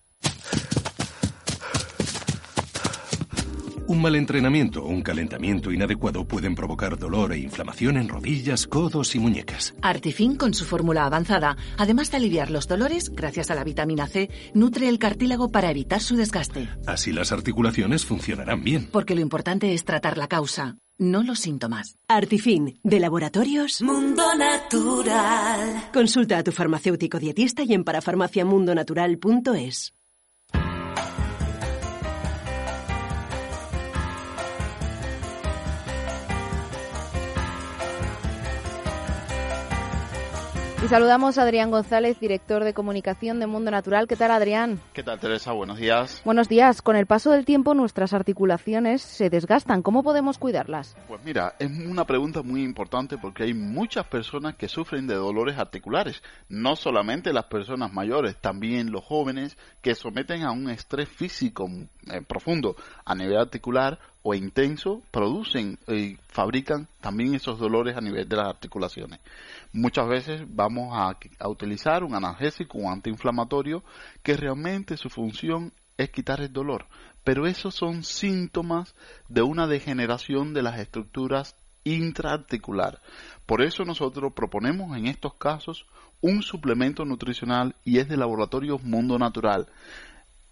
Un mal entrenamiento o un calentamiento inadecuado pueden provocar dolor e inflamación en rodillas, codos y muñecas. Artifin, con su fórmula avanzada, además de aliviar los dolores, gracias a la vitamina C, nutre el cartílago para evitar su desgaste. Así las articulaciones funcionarán bien. Porque lo importante es tratar la causa, no los síntomas. Artifin, de Laboratorios Mundo Natural. Consulta a tu farmacéutico dietista y en parafarmaciamundonatural.es. Y saludamos a Adrián González, director de comunicación de Mundo Natural. ¿Qué tal, Adrián? ¿Qué tal, Teresa? Buenos días. Buenos días. Con el paso del tiempo, nuestras articulaciones se desgastan. ¿Cómo podemos cuidarlas? Pues mira, es una pregunta muy importante porque hay muchas personas que sufren de dolores articulares. No solamente las personas mayores, también los jóvenes que someten a un estrés físico eh, profundo a nivel articular o intenso producen y fabrican también esos dolores a nivel de las articulaciones. Muchas veces vamos a, utilizar un analgésico, un antiinflamatorio, que realmente su función es quitar el dolor, pero esos son síntomas de una degeneración de las estructuras intraarticular. Por eso nosotros proponemos en estos casos un suplemento nutricional y es de laboratorio Mundo Natural.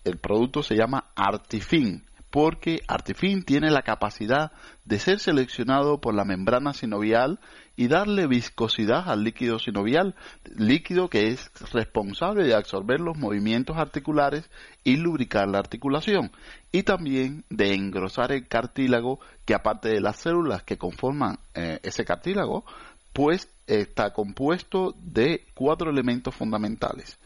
El producto se llama Artifin porque Artifin tiene la capacidad de ser seleccionado por la membrana sinovial y darle viscosidad al líquido sinovial, líquido que es responsable de absorber los movimientos articulares y lubricar la articulación, y también de engrosar el cartílago, que aparte de las células que conforman eh, ese cartílago, pues está compuesto de cuatro elementos fundamentales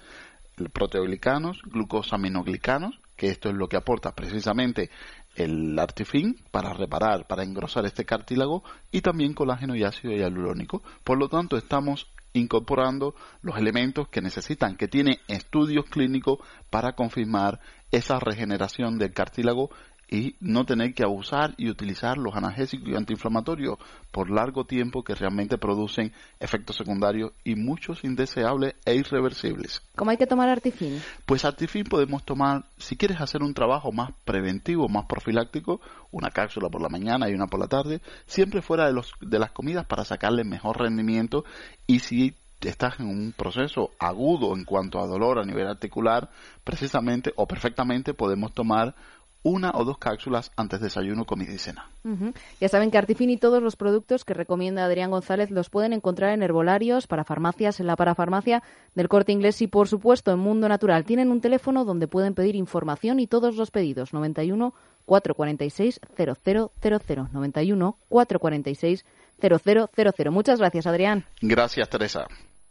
proteoglicanos, glucosaminoglicanos, que esto es lo que aporta precisamente el artifin para reparar, para engrosar este cartílago y también colágeno y ácido hialurónico. Por lo tanto, estamos incorporando los elementos que necesitan, que tiene estudios clínicos para confirmar esa regeneración del cartílago y no tener que abusar y utilizar los analgésicos y antiinflamatorios por largo tiempo que realmente producen efectos secundarios y muchos indeseables e irreversibles. ¿Cómo hay que tomar Artifin? Pues Artifin podemos tomar, si quieres hacer un trabajo más preventivo, más profiláctico, una cápsula por la mañana y una por la tarde, siempre fuera de, los, de las comidas para sacarle mejor rendimiento y si estás en un proceso agudo en cuanto a dolor a nivel articular, precisamente o perfectamente podemos tomar una o dos cápsulas antes de desayuno, comida y cena. Ya saben que Artifin y todos los productos que recomienda Adrián González los pueden encontrar en herbolarios, para farmacias, en la parafarmacia del Corte Inglés y, por supuesto, en Mundo Natural. Tienen un teléfono donde pueden pedir información y todos los pedidos. 91 446 0000. 91 446 0000. Muchas gracias, Adrián. Gracias, Teresa.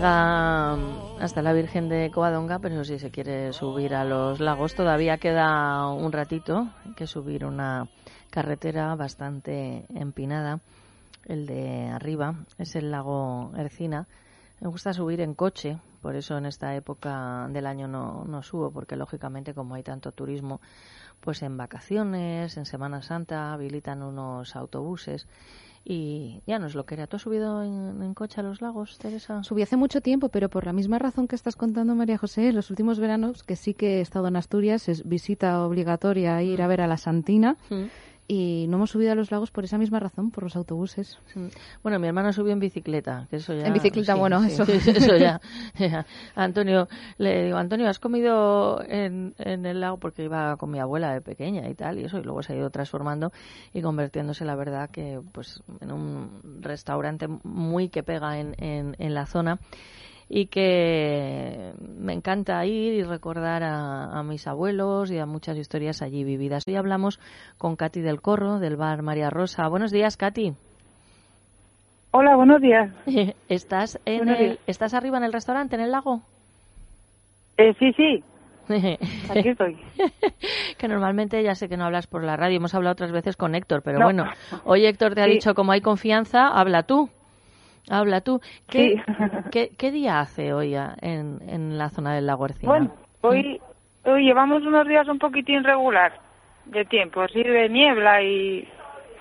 Llega hasta la Virgen de Covadonga, pero si se quiere subir a los lagos todavía queda un ratito. Hay que subir una carretera bastante empinada. El de arriba es el lago Ercina. Me gusta subir en coche por eso en esta época del año no, no subo, porque lógicamente como hay tanto turismo, pues en vacaciones, en Semana Santa habilitan unos autobuses y ya no es lo que era. ¿Tú has subido en, coche a los lagos, Teresa? Subí hace mucho tiempo, pero por la misma razón que estás contando, María José, en los últimos veranos, que sí que he estado en Asturias, es visita obligatoria ir a ver a la Santina. Mm y no hemos subido a los lagos por esa misma razón, por los autobuses. Bueno, mi hermano subió en bicicleta, que eso ya... En bicicleta, bueno, eso. *laughs* eso *laughs* ya, Antonio, le digo, Antonio, ¿has comido en, en, el lago? Porque iba con mi abuela de pequeña y tal, y eso, y luego se ha ido transformando y convirtiéndose, la verdad, que pues en un restaurante muy que pega en, en, en la zona y que me encanta ir y recordar a, mis abuelos y a muchas historias allí vividas. Hoy hablamos con Katy del Corro, del bar María Rosa. Buenos días, Katy. Hola, buenos días. *laughs* ¿Estás, en el, ¿Estás arriba en el restaurante, en el lago? Eh, sí, sí. *laughs* Aquí estoy. *laughs* que normalmente ya sé que no hablas por la radio, hemos hablado otras veces con Héctor, pero bueno, hoy Héctor te ha dicho como hay confianza, habla tú. Habla tú. *laughs* ¿Qué, ¿qué, día hace hoy en, en la zona del lago Ercina? Bueno, hoy, hoy llevamos unos días un poquitín regular de tiempo, así de niebla y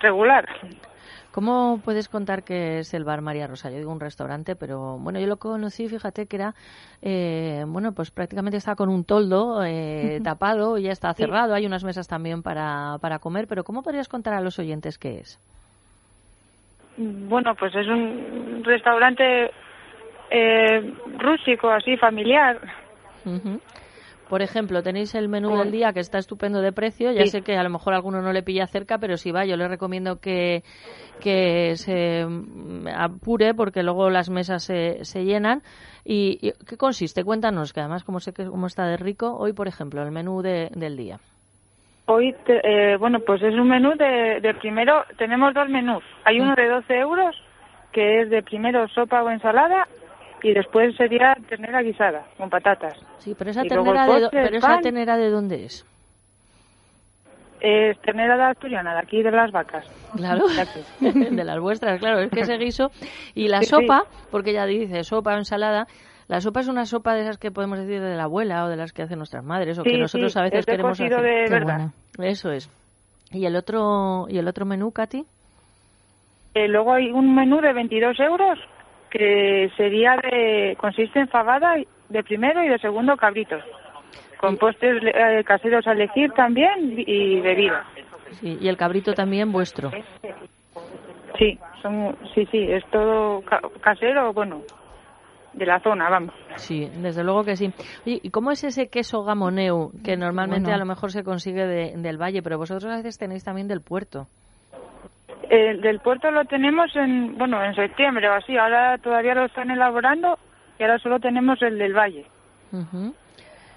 regular. ¿Cómo puedes contar que es el bar María Rosa? Yo digo un restaurante, pero bueno, yo lo conocí, fíjate que era, eh, bueno, pues prácticamente está con un toldo eh, *laughs* tapado, ya está cerrado, hay unas mesas también para, para comer, pero ¿cómo podrías contar a los oyentes qué es? Bueno, pues es un restaurante eh, rústico, así, familiar. Por ejemplo, tenéis el menú del día que está estupendo de precio. Ya sé que a lo mejor alguno no le pilla cerca, pero si va, yo le recomiendo que, que se mm, apure porque luego las mesas se, se llenan. ¿Y, qué consiste? Cuéntanos, que además, como sé que cómo está de rico, hoy, por ejemplo, el menú de, del día. Hoy, eh, bueno, pues es un menú de, de, primero, tenemos dos menús. Hay uno de 12 euros, que es de primero sopa o ensalada, y después sería ternera guisada, con patatas. Sí, pero esa, ternera de, pero esa ternera de dónde es? Es ternera de asturiana, de aquí de las vacas. Claro, de *laughs* las vuestras, claro. Es que ese guiso y la sopa, porque ya dice sopa o ensalada, la sopa es una sopa de esas que podemos decir de la abuela o de las que hacen nuestras madres o que nosotros a veces queremos hacer. De verdad. Eso es. ¿Y el otro y el otro menú, Katy? Eh, luego hay un menú de 22 euros que sería de consiste en fabada de primero y de segundo cabritos con postres eh, caseros a elegir también y bebida. Sí, y el cabrito también vuestro. Sí, son, sí, sí, es todo casero, bueno, de la zona, vamos. Sí, desde luego que sí. ¿y cómo es ese queso gamoneu que normalmente a lo mejor se consigue del valle, pero vosotros a veces tenéis también del puerto? El del puerto lo tenemos en, bueno, en septiembre o así. Ahora todavía lo están elaborando y ahora solo tenemos el del valle,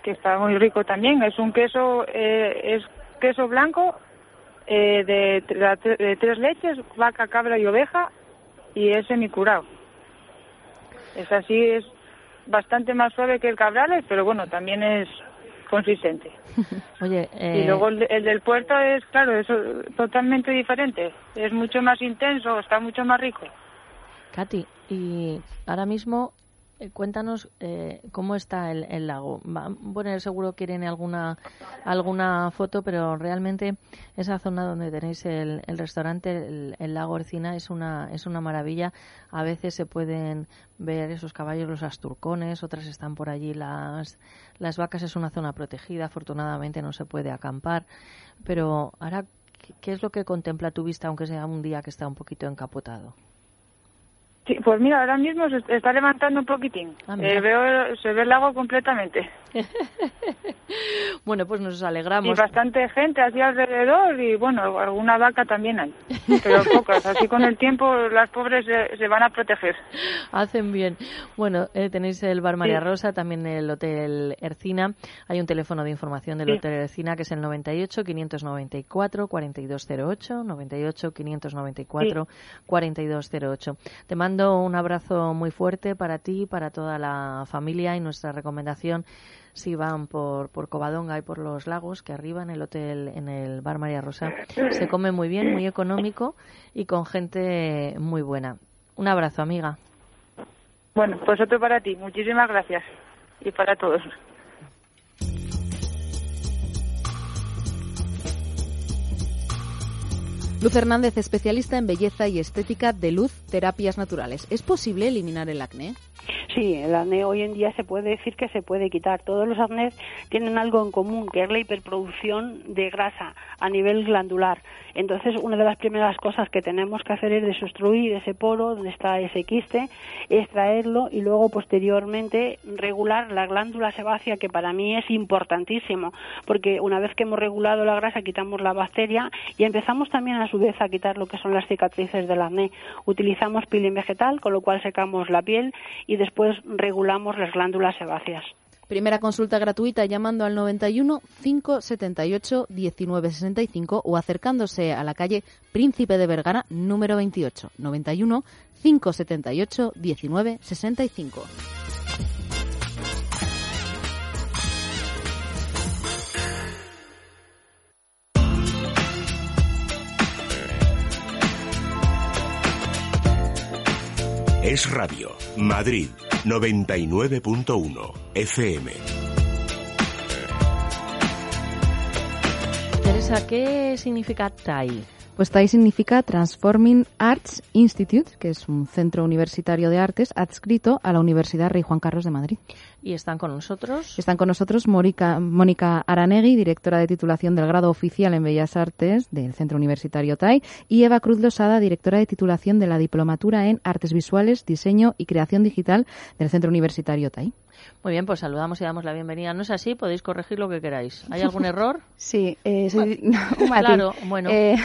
que está muy rico también. Es un queso, eh, es queso blanco eh, de, de tres leches, vaca, cabra y oveja, y es semicurado. Es así, es bastante más suave que el Cabrales, pero bueno, también es consistente. *laughs* Oye, Y luego el, el, del puerto es, claro, es totalmente diferente. Es mucho más intenso, está mucho más rico. Katy, y ahora mismo eh, cuéntanos eh, cómo está el, lago. bueno, seguro quieren alguna alguna foto, pero realmente esa zona donde tenéis el, restaurante, el, lago Ercina, es una es una maravilla. A veces se pueden ver esos caballos, los asturcones, otras están por allí las las vacas. Es una zona protegida, afortunadamente no se puede acampar. Pero ahora, ¿qué es lo que contempla tu vista, aunque sea un día que está un poquito encapotado? Sí, pues mira, ahora mismo se está levantando un poquitín. Ah, eh, veo, se ve el lago completamente. *laughs* bueno, pues nos alegramos. Y bastante gente así alrededor y bueno, alguna vaca también hay, pero *laughs* pocas. Así con el tiempo las pobres se, van a proteger. Hacen bien. Bueno, eh, tenéis el Bar María Rosa, también el Hotel Ercina. Hay un teléfono de información del Hotel Ercina que es el 98 594 4208, 98 594 4208. Te mando un abrazo muy fuerte para ti, para toda la familia y nuestra recomendación si van por, por Covadonga y por los lagos, que arriba en el hotel, en el Bar María Rosa, se come muy bien, muy económico y con gente muy buena. Un abrazo, amiga. Bueno, pues otro para ti. Muchísimas gracias. Y para todos. Luz Hernández, especialista en belleza y estética de luz, terapias naturales. ¿Es posible eliminar el acné? Sí, el acné hoy en día se puede decir que se puede quitar. Todos los acnés tienen algo en común, que es la hiperproducción de grasa a nivel glandular. Entonces, una de las primeras cosas que tenemos que hacer es desobstruir ese poro donde está ese quiste, extraerlo y luego posteriormente regular la glándula sebácea, que para mí es importantísimo, porque una vez que hemos regulado la grasa quitamos la bacteria y empezamos también a su vez a quitar lo que son las cicatrices del acné. Utilizamos peeling vegetal, con lo cual secamos la piel y después regulamos las glándulas sebáceas. Primera consulta gratuita llamando al 91 578 1965 o acercándose a la calle Príncipe de Vergara número 28 91 578 1965. Es Radio, Madrid, 99.1 FM. Teresa, ¿qué significa TAI? Pues TAI significa Transforming Arts Institute, que es un centro universitario de artes adscrito a la Universidad Rey Juan Carlos de Madrid. ¿Y están con nosotros? Están con nosotros Mónica, Mónica Aranegui, directora de titulación del grado oficial en Bellas Artes del Centro Universitario TAI, y Eva Cruz Losada, directora de titulación de la diplomatura en Artes Visuales, Diseño y Creación Digital del Centro Universitario TAI. Muy bien, pues saludamos y damos la bienvenida. ¿No es así? Podéis corregir lo que queráis. ¿Hay algún *laughs* error? Sí, eh, soy, *laughs* claro, bueno. Eh,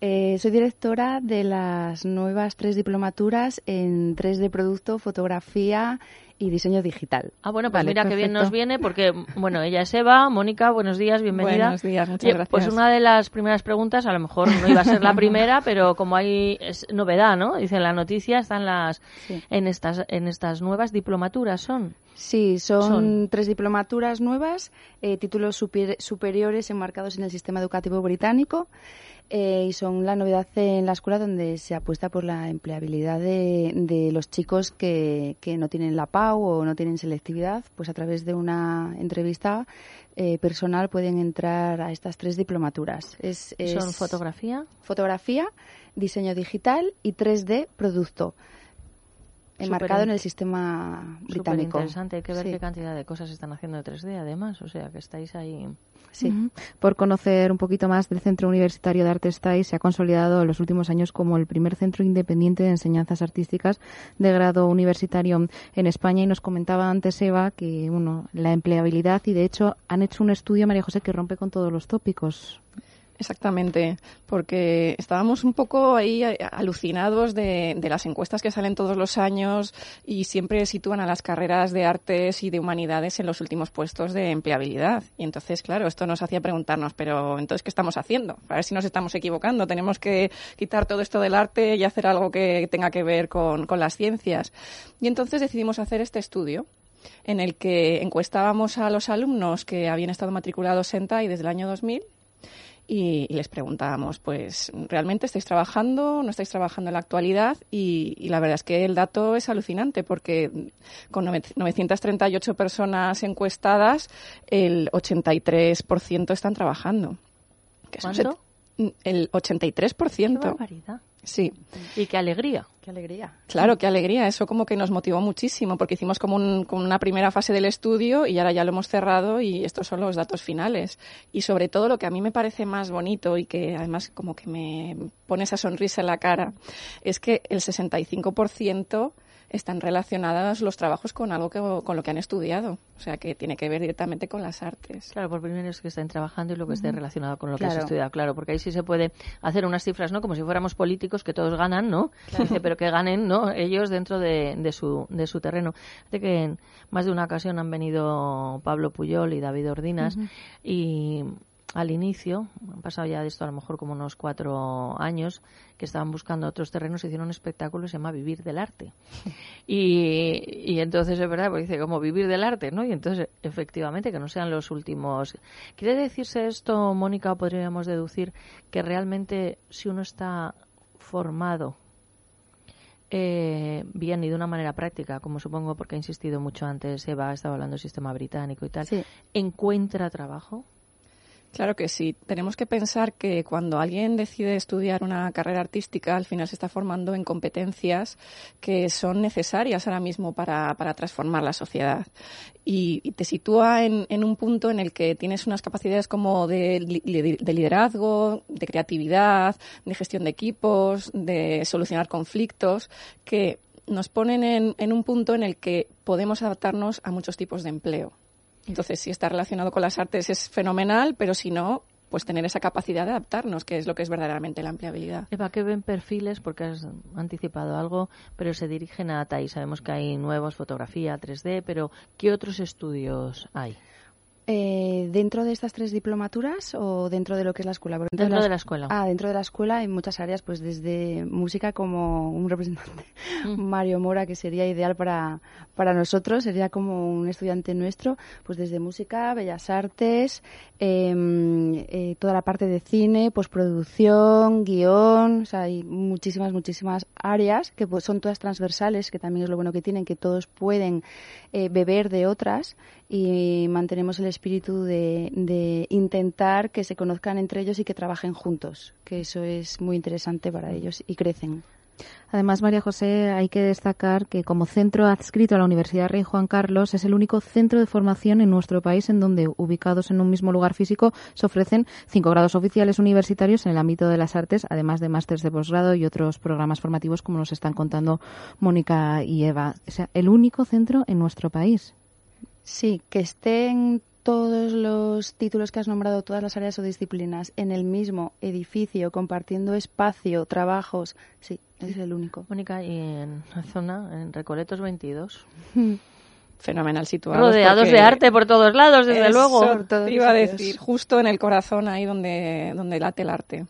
eh, soy directora de las nuevas tres diplomaturas en 3D Producto, Fotografía y diseño digital. Ah, bueno, pues Vale, mira que bien nos viene porque, bueno, ella es Eva, Mónica, buenos días, bienvenida. Buenos días, muchas Y, gracias. Pues una de las primeras preguntas, a lo mejor no iba a ser la *laughs* primera, pero como hay es novedad, ¿no? Dice en la noticia, están las en estas en estas nuevas diplomaturas son. Sí, son, Son. tres diplomaturas nuevas, eh, títulos super- superiores enmarcados en el sistema educativo británico eh, y son la novedad en la escuela donde se apuesta por la empleabilidad de, de los chicos que, que no tienen la PAU o no tienen selectividad, pues a través de una entrevista eh, personal pueden entrar a estas tres diplomaturas. Es, Son fotografía. fotografía, diseño digital y 3D producto. Enmarcado en el sistema británico. interesante, hay que ver Sí. qué cantidad de cosas están haciendo de 3D además, o sea, que estáis ahí. Sí. Por conocer un poquito más del Centro Universitario de Artes TAI, se ha consolidado en los últimos años como el primer centro independiente de enseñanzas artísticas de grado universitario en España. Y nos comentaba antes Eva que, uno, la empleabilidad y de hecho han hecho un estudio, María José, que rompe con todos los tópicos. Exactamente, porque estábamos un poco ahí eh, alucinados de, de las encuestas que salen todos los años y siempre sitúan a las carreras de artes y de humanidades en los últimos puestos de empleabilidad. Y entonces, claro, esto nos hacía preguntarnos, pero entonces, ¿qué estamos haciendo? A ver si nos estamos equivocando. Tenemos que quitar todo esto del arte y hacer algo que tenga que ver con, con las ciencias. Y entonces decidimos hacer este estudio en el que encuestábamos a los alumnos que habían estado matriculados en TAI desde el año 2000 y, y les preguntábamos, pues, ¿realmente estáis trabajando? ¿No estáis trabajando en la actualidad? Y, y la verdad es que el dato es alucinante porque con nove- 938 personas encuestadas, el 83% están trabajando. Que ¿Cuánto? El 83%. Qué barbaridad. Sí. Y qué alegría. Qué alegría. Claro, qué alegría. Eso como que nos motivó muchísimo porque hicimos como, un- como una primera fase del estudio y ahora ya lo hemos cerrado y estos son los datos finales. Y sobre todo lo que a mí me parece más bonito y que además como que me pone esa sonrisa en la cara es que el 65% están relacionados los trabajos con algo que, con lo que han estudiado. O sea, que tiene que ver directamente con las artes. Claro, por primero es que estén trabajando y lo que esté relacionado con lo que has Claro. estudiado, claro, porque ahí sí se puede hacer unas cifras, ¿no? Como si fuéramos políticos que todos ganan, ¿no? Dice, Pero que ganen, ¿no? Ellos dentro de, de su, de su terreno. Fíjate que en más de una ocasión han venido Pablo Puyol y David Ordinas y al inicio, han pasado ya de esto a lo mejor como unos cuatro años, que estaban buscando otros terrenos, hicieron un espectáculo que se llama Vivir del Arte. *laughs* Y, y entonces es verdad, porque dice, como vivir del arte, ¿no? Y entonces, efectivamente, que no sean los últimos. ¿Quiere decirse esto, Mónica, o podríamos deducir que realmente si uno está formado eh, bien y de una manera práctica, como supongo porque ha insistido mucho antes Eva, estaba hablando del sistema británico y tal, ¿encuentra trabajo? Claro que sí. Tenemos que pensar que cuando alguien decide estudiar una carrera artística, al final se está formando en competencias que son necesarias ahora mismo para, transformar la sociedad. Y, te sitúa en, un punto en el que tienes unas capacidades como de, liderazgo, de creatividad, de gestión de equipos, de solucionar conflictos, que nos ponen en, en un punto en el que podemos adaptarnos a muchos tipos de empleo. Entonces, si está relacionado con las artes es fenomenal, pero si no, pues tener esa capacidad de adaptarnos, que es lo que es verdaderamente la empleabilidad. Eva, ¿qué ven perfiles? Porque has anticipado algo, pero se dirigen a TAI. Sabemos que hay nuevos, fotografía, 3D, pero ¿qué otros estudios hay? Eh, ¿Dentro de estas tres diplomaturas o dentro de lo que es la escuela? dentro, de, la, escuela. Ah, dentro de la escuela hay muchas áreas, pues desde música como un representante, mm. *laughs* Mario Mora, que sería ideal para, para nosotros, sería como un estudiante nuestro, pues desde música, bellas artes, em, eh, toda la parte de cine, postproducción, guion, o sea, hay muchísimas, muchísimas áreas que pues, son todas transversales, que también es lo bueno que tienen, que todos pueden eh, beber de otras y mantenemos el espíritu de, de, intentar que se conozcan entre ellos y que trabajen juntos, que eso es muy interesante para ellos y crecen. Además, María José, hay que destacar que como centro adscrito a la Universidad Rey Juan Carlos es el único centro de formación en nuestro país en donde, ubicados en un mismo lugar físico, se ofrecen cinco grados oficiales universitarios en el ámbito de las artes, además de másteres de posgrado y otros programas formativos como nos están contando Mónica y Eva. O sea, el único centro en nuestro país. Sí, que estén todos los títulos que has nombrado, todas las áreas o disciplinas en el mismo edificio, compartiendo espacio, trabajos, sí, es el único. Mónica, y en la zona, en Recoletos 22. *laughs* Fenomenal situado. Rodeados de arte por todos lados, desde luego. Te iba a decir, justo en el corazón, ahí donde, donde late el arte.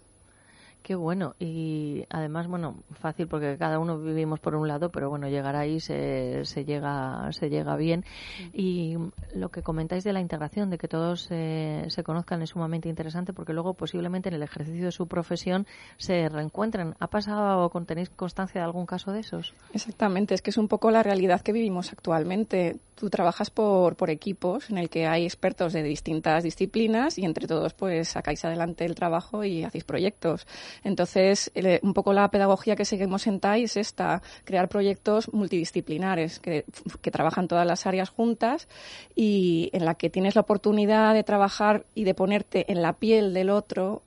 Qué bueno. Y además, bueno, fácil porque cada uno vivimos por un lado, pero bueno, llegar ahí se, se llega se llega bien. Y lo que comentáis de la integración, de que todos eh, se conozcan, es sumamente interesante porque luego posiblemente en el ejercicio de su profesión se reencuentran. ¿Ha pasado o tenéis constancia de algún caso de esos? Exactamente, es que es un poco la realidad que vivimos actualmente. Tú trabajas por, por equipos en el que hay expertos de distintas disciplinas y entre todos pues sacáis adelante el trabajo y hacéis proyectos. Entonces, un poco la pedagogía que seguimos en TAI es esta, crear proyectos multidisciplinares que, trabajan todas las áreas juntas y en la que tienes la oportunidad de trabajar y de ponerte en la piel del otro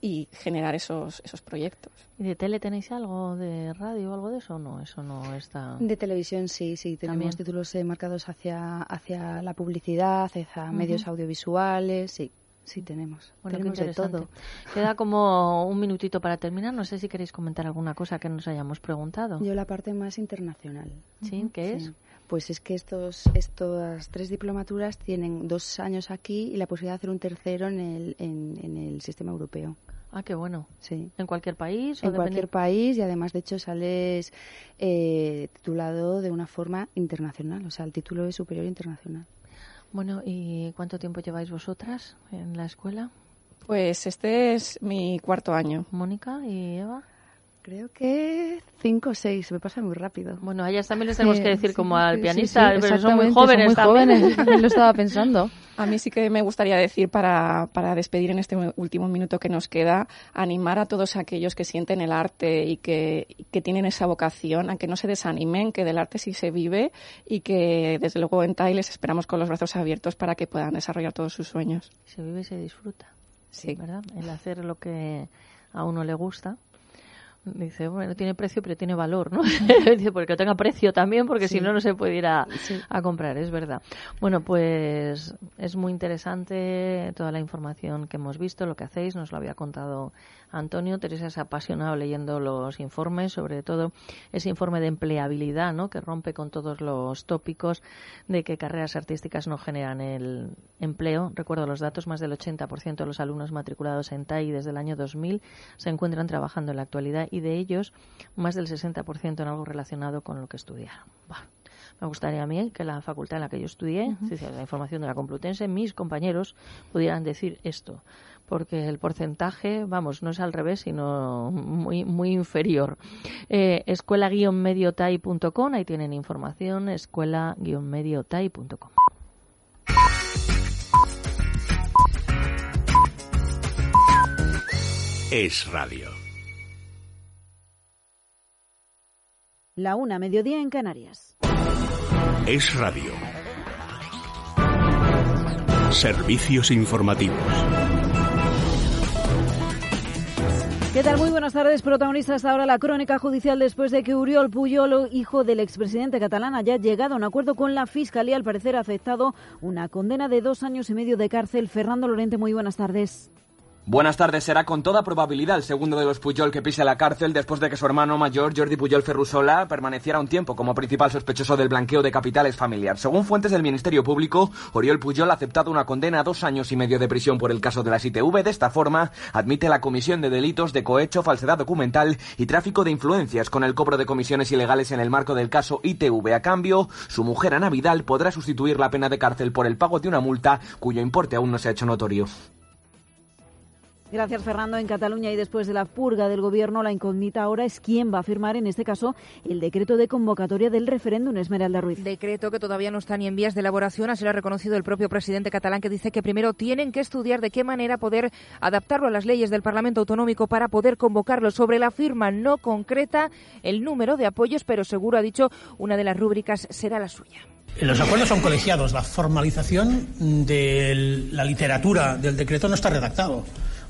y generar esos, esos proyectos. ¿Y de tele tenéis algo, de radio o algo de eso? No, eso no está. De televisión sí, sí, tenemos títulos eh, marcados hacia, hacia la publicidad, hacia medios audiovisuales, sí. Sí, tenemos. Bueno, tenemos de todo. Queda como un minutito para terminar. No sé si queréis comentar alguna cosa que nos hayamos preguntado. Yo la parte más internacional. ¿Sí? ¿Qué es? Pues es que estos, estas tres diplomaturas tienen dos años aquí y la posibilidad de hacer un tercero en el, en, el sistema europeo. Ah, qué bueno. Sí. ¿En cualquier país? En cualquier país y además, de hecho, sales eh, titulado de una forma internacional. O sea, el título es superior internacional. Bueno, ¿y cuánto tiempo lleváis vosotras en la escuela? Pues este es mi cuarto año. Mónica y Eva. Creo que cinco o seis, me pasa muy rápido. Bueno, a ellas también les tenemos que decir como al pianista, pero son muy jóvenes son muy jóvenes, también lo estaba pensando. *laughs* A mí sí que me gustaría decir para, para despedir en este último minuto que nos queda, animar a todos aquellos que sienten el arte y que, que tienen esa vocación, a que no se desanimen, que del arte sí se vive y que desde luego en TAI les esperamos con los brazos abiertos para que puedan desarrollar todos sus sueños. Se vive y se disfruta. Sí. ¿Verdad? El hacer lo que a uno le gusta Dice, bueno, tiene precio, pero tiene valor, ¿no? *laughs* Dice, porque tenga precio también, porque si no, no se puede ir a, a, comprar, es verdad. Bueno, pues es muy interesante toda la información que hemos visto, lo que hacéis, nos lo había contado Antonio. Teresa ha apasionado leyendo los informes, sobre todo ese informe de empleabilidad, ¿no? Que rompe con todos los tópicos de que carreras artísticas no generan el empleo. Recuerdo los datos, más del 80% de los alumnos matriculados en TAI desde el año 2000 se encuentran trabajando en la actualidad y de ellos más del 60% en algo relacionado con lo que estudiaron. Me gustaría a mí que la facultad en la que yo estudié, la información de la Complutense, mis compañeros pudieran decir esto, porque el porcentaje, vamos, no es al revés, sino muy, muy inferior. Eh, escuela-mediotai.com, ahí tienen información, escuela-mediotai.com. Es radio. La una, mediodía en Canarias. Es radio. Servicios informativos. ¿Qué tal? Muy buenas tardes. Protagonista hasta ahora la crónica judicial después de que Uriol Puyol, hijo del expresidente catalán, haya llegado a un acuerdo con la Fiscalía. Al parecer ha aceptado una condena de dos años y medio de cárcel. Fernando Lorente, muy buenas tardes. Buenas tardes. Será con toda probabilidad el segundo de los Puyol que pise la cárcel después de que su hermano mayor, Jordi Puyol Ferrusola, permaneciera un tiempo como principal sospechoso del blanqueo de capitales familiar. Según fuentes del Ministerio Público, Oriol Puyol ha aceptado una condena a dos años y medio de prisión por el caso de la ITV. De esta forma, admite la comisión de delitos de cohecho, falsedad documental y tráfico de influencias con el cobro de comisiones ilegales en el marco del caso ITV. A cambio, su mujer Ana Vidal podrá sustituir la pena de cárcel por el pago de una multa cuyo importe aún no se ha hecho notorio. Gracias, Fernando. En Cataluña y después de la purga del gobierno, la incógnita ahora es quién va a firmar, en este caso, el decreto de convocatoria del referéndum Esmeralda Ruiz. Decreto que todavía no está ni en vías de elaboración, así lo ha reconocido el propio presidente catalán, que dice que primero tienen que estudiar de qué manera poder adaptarlo a las leyes del Parlamento Autonómico para poder convocarlo. Sobre la firma no concreta el número de apoyos, pero seguro, ha dicho, una de las rúbricas será la suya. Los acuerdos son colegiados. La formalización de la literatura del decreto no está redactado.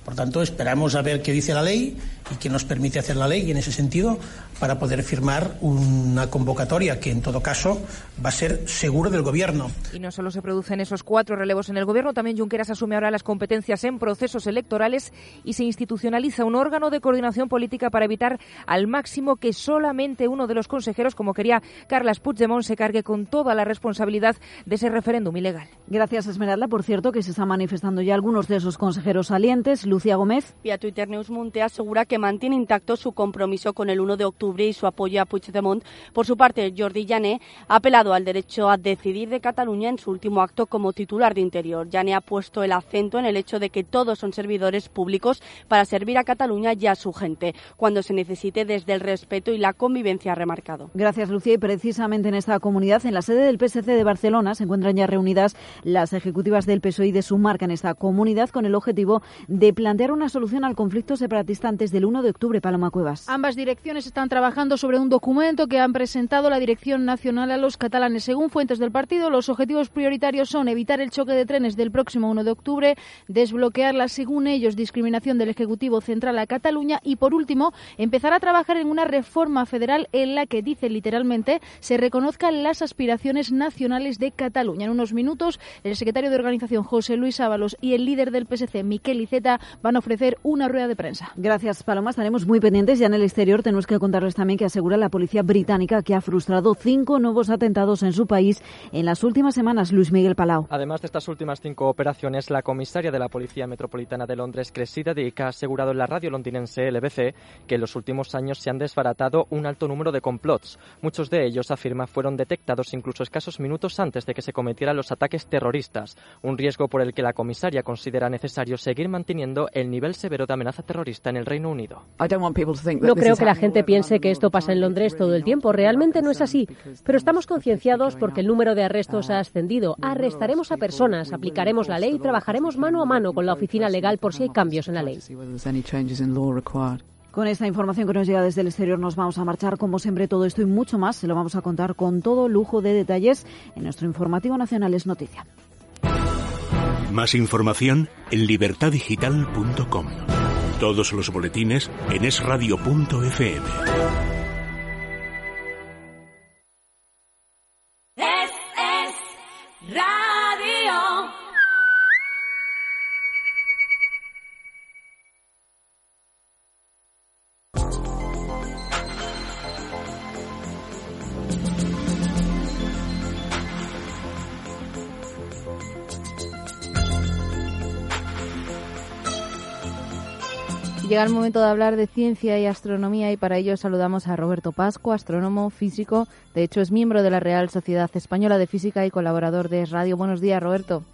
Por tanto, esperamos a ver qué dice la ley y qué nos permite hacer la ley y en ese sentido para poder firmar una convocatoria que en todo caso va a ser seguro del gobierno. Y no solo se producen esos cuatro relevos en el gobierno, también Junqueras asume ahora las competencias en procesos electorales y se institucionaliza un órgano de coordinación política para evitar al máximo que solamente uno de los consejeros, como quería Carlas Puigdemont, se cargue con toda la responsabilidad de ese referéndum ilegal. Gracias, Esmeralda. Por cierto, que se están manifestando ya algunos de esos consejeros salientes. Lucía Gómez. Vía Twitter News Monte asegura que mantiene intacto su compromiso con el 1 de octubre y su apoyo a Puigdemont. Por su parte, Jordi Llané ha apelado al derecho a decidir de Cataluña en su último acto como titular de Interior. Llané ha puesto el acento en el hecho de que todos son servidores públicos para servir a Cataluña y a su gente, cuando se necesite desde el respeto y la convivencia remarcado. Gracias, Lucía. Y precisamente en esta comunidad, en la sede del PSC de Barcelona, se encuentran ya reunidas las ejecutivas del PSOE y de su marca en esta comunidad con el objetivo de plantear una solución al conflicto separatista antes del 1 de octubre, Paloma Cuevas. Ambas direcciones están trabajando sobre un documento que han presentado la Dirección Nacional a los catalanes. Según fuentes del partido, los objetivos prioritarios son evitar el choque de trenes del próximo 1 de octubre, desbloquear la, según ellos, discriminación del Ejecutivo Central a Cataluña y, por último, empezar a trabajar en una reforma federal en la que, dice literalmente, se reconozcan las aspiraciones nacionales de Cataluña. En unos minutos, el secretario de Organización, José Luis Ábalos, y el líder del PSC, Miquel Iceta, van a ofrecer una rueda de prensa. Gracias, Paloma. Estaremos muy pendientes. Ya en el exterior tenemos que contarles también que asegura la policía británica que ha frustrado cinco nuevos atentados en su país en las últimas semanas. Luis Miguel Palau. Además de estas últimas cinco operaciones, la comisaria de la Policía Metropolitana de Londres, Cressida Dick, ha asegurado en la radio londinense LBC que en los últimos años se han desbaratado un alto número de complots. Muchos de ellos, afirma, fueron detectados incluso escasos minutos antes de que se cometieran los ataques terroristas, un riesgo por el que la comisaria considera necesario seguir manteniendo el nivel severo de amenaza terrorista en el Reino Unido. No creo que la gente piense que esto pasa en Londres todo el tiempo. Realmente no es así. Pero estamos concienciados porque el número de arrestos ha ascendido. Arrestaremos a personas, aplicaremos la ley y trabajaremos mano a mano con la oficina legal por si hay cambios en la ley. Con esta información que nos llega desde el exterior nos vamos a marchar. Como siempre, todo esto y mucho más se lo vamos a contar con todo lujo de detalles en nuestro informativo nacional es noticia. Más información en libertadigital.com. Todos los boletines en esradio.fm. Llega el momento de hablar de ciencia y astronomía y para ello saludamos a Roberto Pasco, astrónomo, físico. De hecho, es miembro de la Real Sociedad Española de Física y colaborador de Radio. Buenos días, Roberto.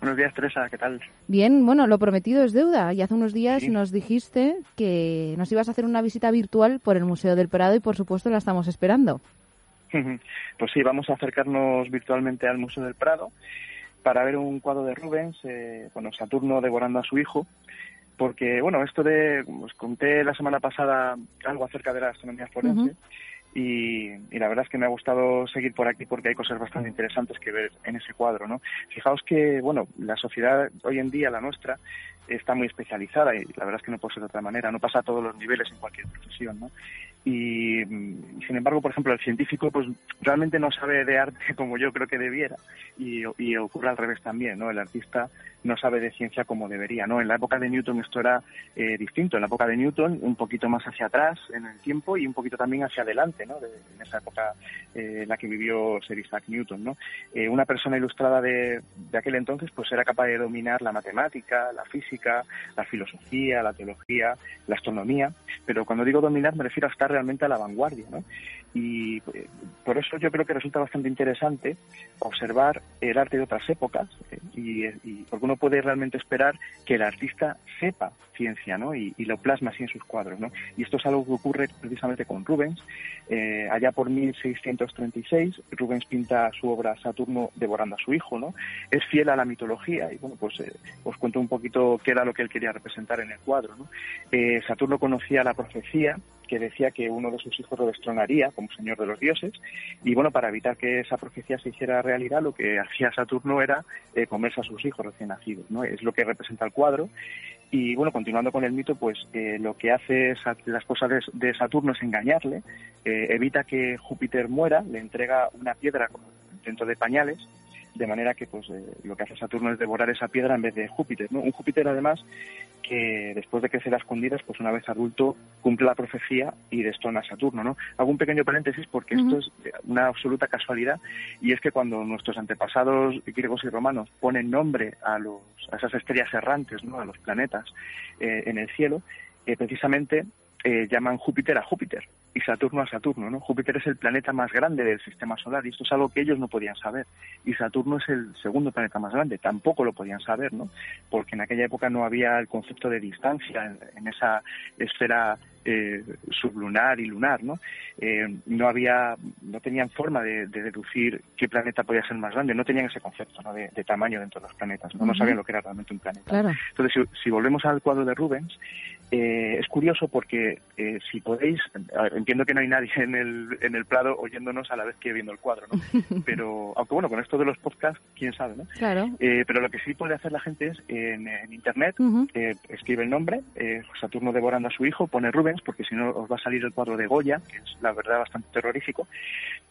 Buenos días, Teresa. ¿Qué tal? Bien, bueno, lo prometido es deuda. Y hace unos días nos dijiste que nos ibas a hacer una visita virtual por el Museo del Prado y, por supuesto, la estamos esperando. *laughs* Pues sí, vamos a acercarnos virtualmente al Museo del Prado para ver un cuadro de Rubens, eh, bueno, Saturno devorando a su hijo, porque, bueno, esto de, os conté la semana pasada algo acerca de la astronomía forense, y, la verdad es que me ha gustado seguir por aquí porque hay cosas bastante interesantes que ver en ese cuadro, ¿no? Fijaos que, bueno, la sociedad hoy en día, la nuestra, está muy especializada y la verdad es que no puede ser de otra manera, no pasa a todos los niveles en cualquier profesión, ¿no? Y, sin embargo, por ejemplo, el científico pues realmente no sabe de arte *laughs* como yo creo que debiera y, y ocurre al revés también, ¿no? El artista no sabe de ciencia como debería, ¿no? En la época de Newton esto era eh, distinto, en la época de Newton un poquito más hacia atrás en el tiempo y un poquito también hacia adelante, ¿no? en esa época eh, en la que vivió Sir Isaac Newton, ¿no? Eh, una persona ilustrada de, de aquel entonces pues era capaz de dominar la matemática, la física, la filosofía, la teología, la astronomía, pero cuando digo dominar me refiero a estar realmente a la vanguardia, ¿no? Y eh, por eso yo creo que resulta bastante interesante observar el arte de otras épocas eh, y, y, porque uno puede realmente esperar que el artista sepa ciencia ¿no? y, lo plasma así en sus cuadros. ¿no? Y esto es algo que ocurre precisamente con Rubens. Eh, allá por 1636, Rubens pinta su obra Saturno devorando a su hijo. ¿no? Es fiel a la mitología y bueno, pues os cuento un poquito qué era lo que él quería representar en el cuadro. ¿no? Saturno conocía la profecía que decía que uno de sus hijos lo destronaría como señor de los dioses. Y bueno, para evitar que esa profecía se hiciera realidad, lo que *laughs* hacía Saturno era eh, comerse a sus hijos recién nacidos. ¿no? Es lo que representa el cuadro. Y bueno, continuando con el mito, pues eh, lo que hace la esposa de, Saturno es engañarle, eh, evita que Júpiter muera, le entrega una piedra dentro de pañales de manera que pues lo que hace Saturno es devorar esa piedra en vez de Júpiter, ¿no? Un Júpiter además que después de crecer a escondidas, pues una vez adulto cumple la profecía y destrona a Saturno, ¿no? Hago un pequeño paréntesis porque esto es una absoluta casualidad y es que cuando nuestros antepasados griegos y romanos ponen nombre a, los, a esas estrellas errantes, ¿no? A los planetas eh, en el cielo, eh, precisamente eh, llaman Júpiter a Júpiter y Saturno a Saturno, ¿no? Júpiter es el planeta más grande del sistema solar y esto es algo que ellos no podían saber. Y Saturno es el segundo planeta más grande, tampoco lo podían saber, ¿no? Porque en aquella época no había el concepto de distancia en, esa esfera eh, sublunar y lunar, ¿no? Eh, no había, no tenían forma de, deducir qué planeta podía ser más grande, no tenían ese concepto ¿no? de, tamaño dentro de los planetas, no, no sabían lo que era realmente un planeta. Entonces, si, volvemos al cuadro de Rubens, eh, es curioso porque eh, si podéis, entiendo que no hay nadie *laughs* en el, en el Prado oyéndonos a la vez que viendo el cuadro, ¿no? *laughs* Pero, aunque bueno, con esto de los podcasts, quién sabe, ¿no? Claro. Eh, pero lo que sí puede hacer la gente es en, Internet, escribe el nombre, Saturno devorando a su hijo, pone Rubens, porque si no os va a salir el cuadro de Goya, que es la verdad bastante terrorífico.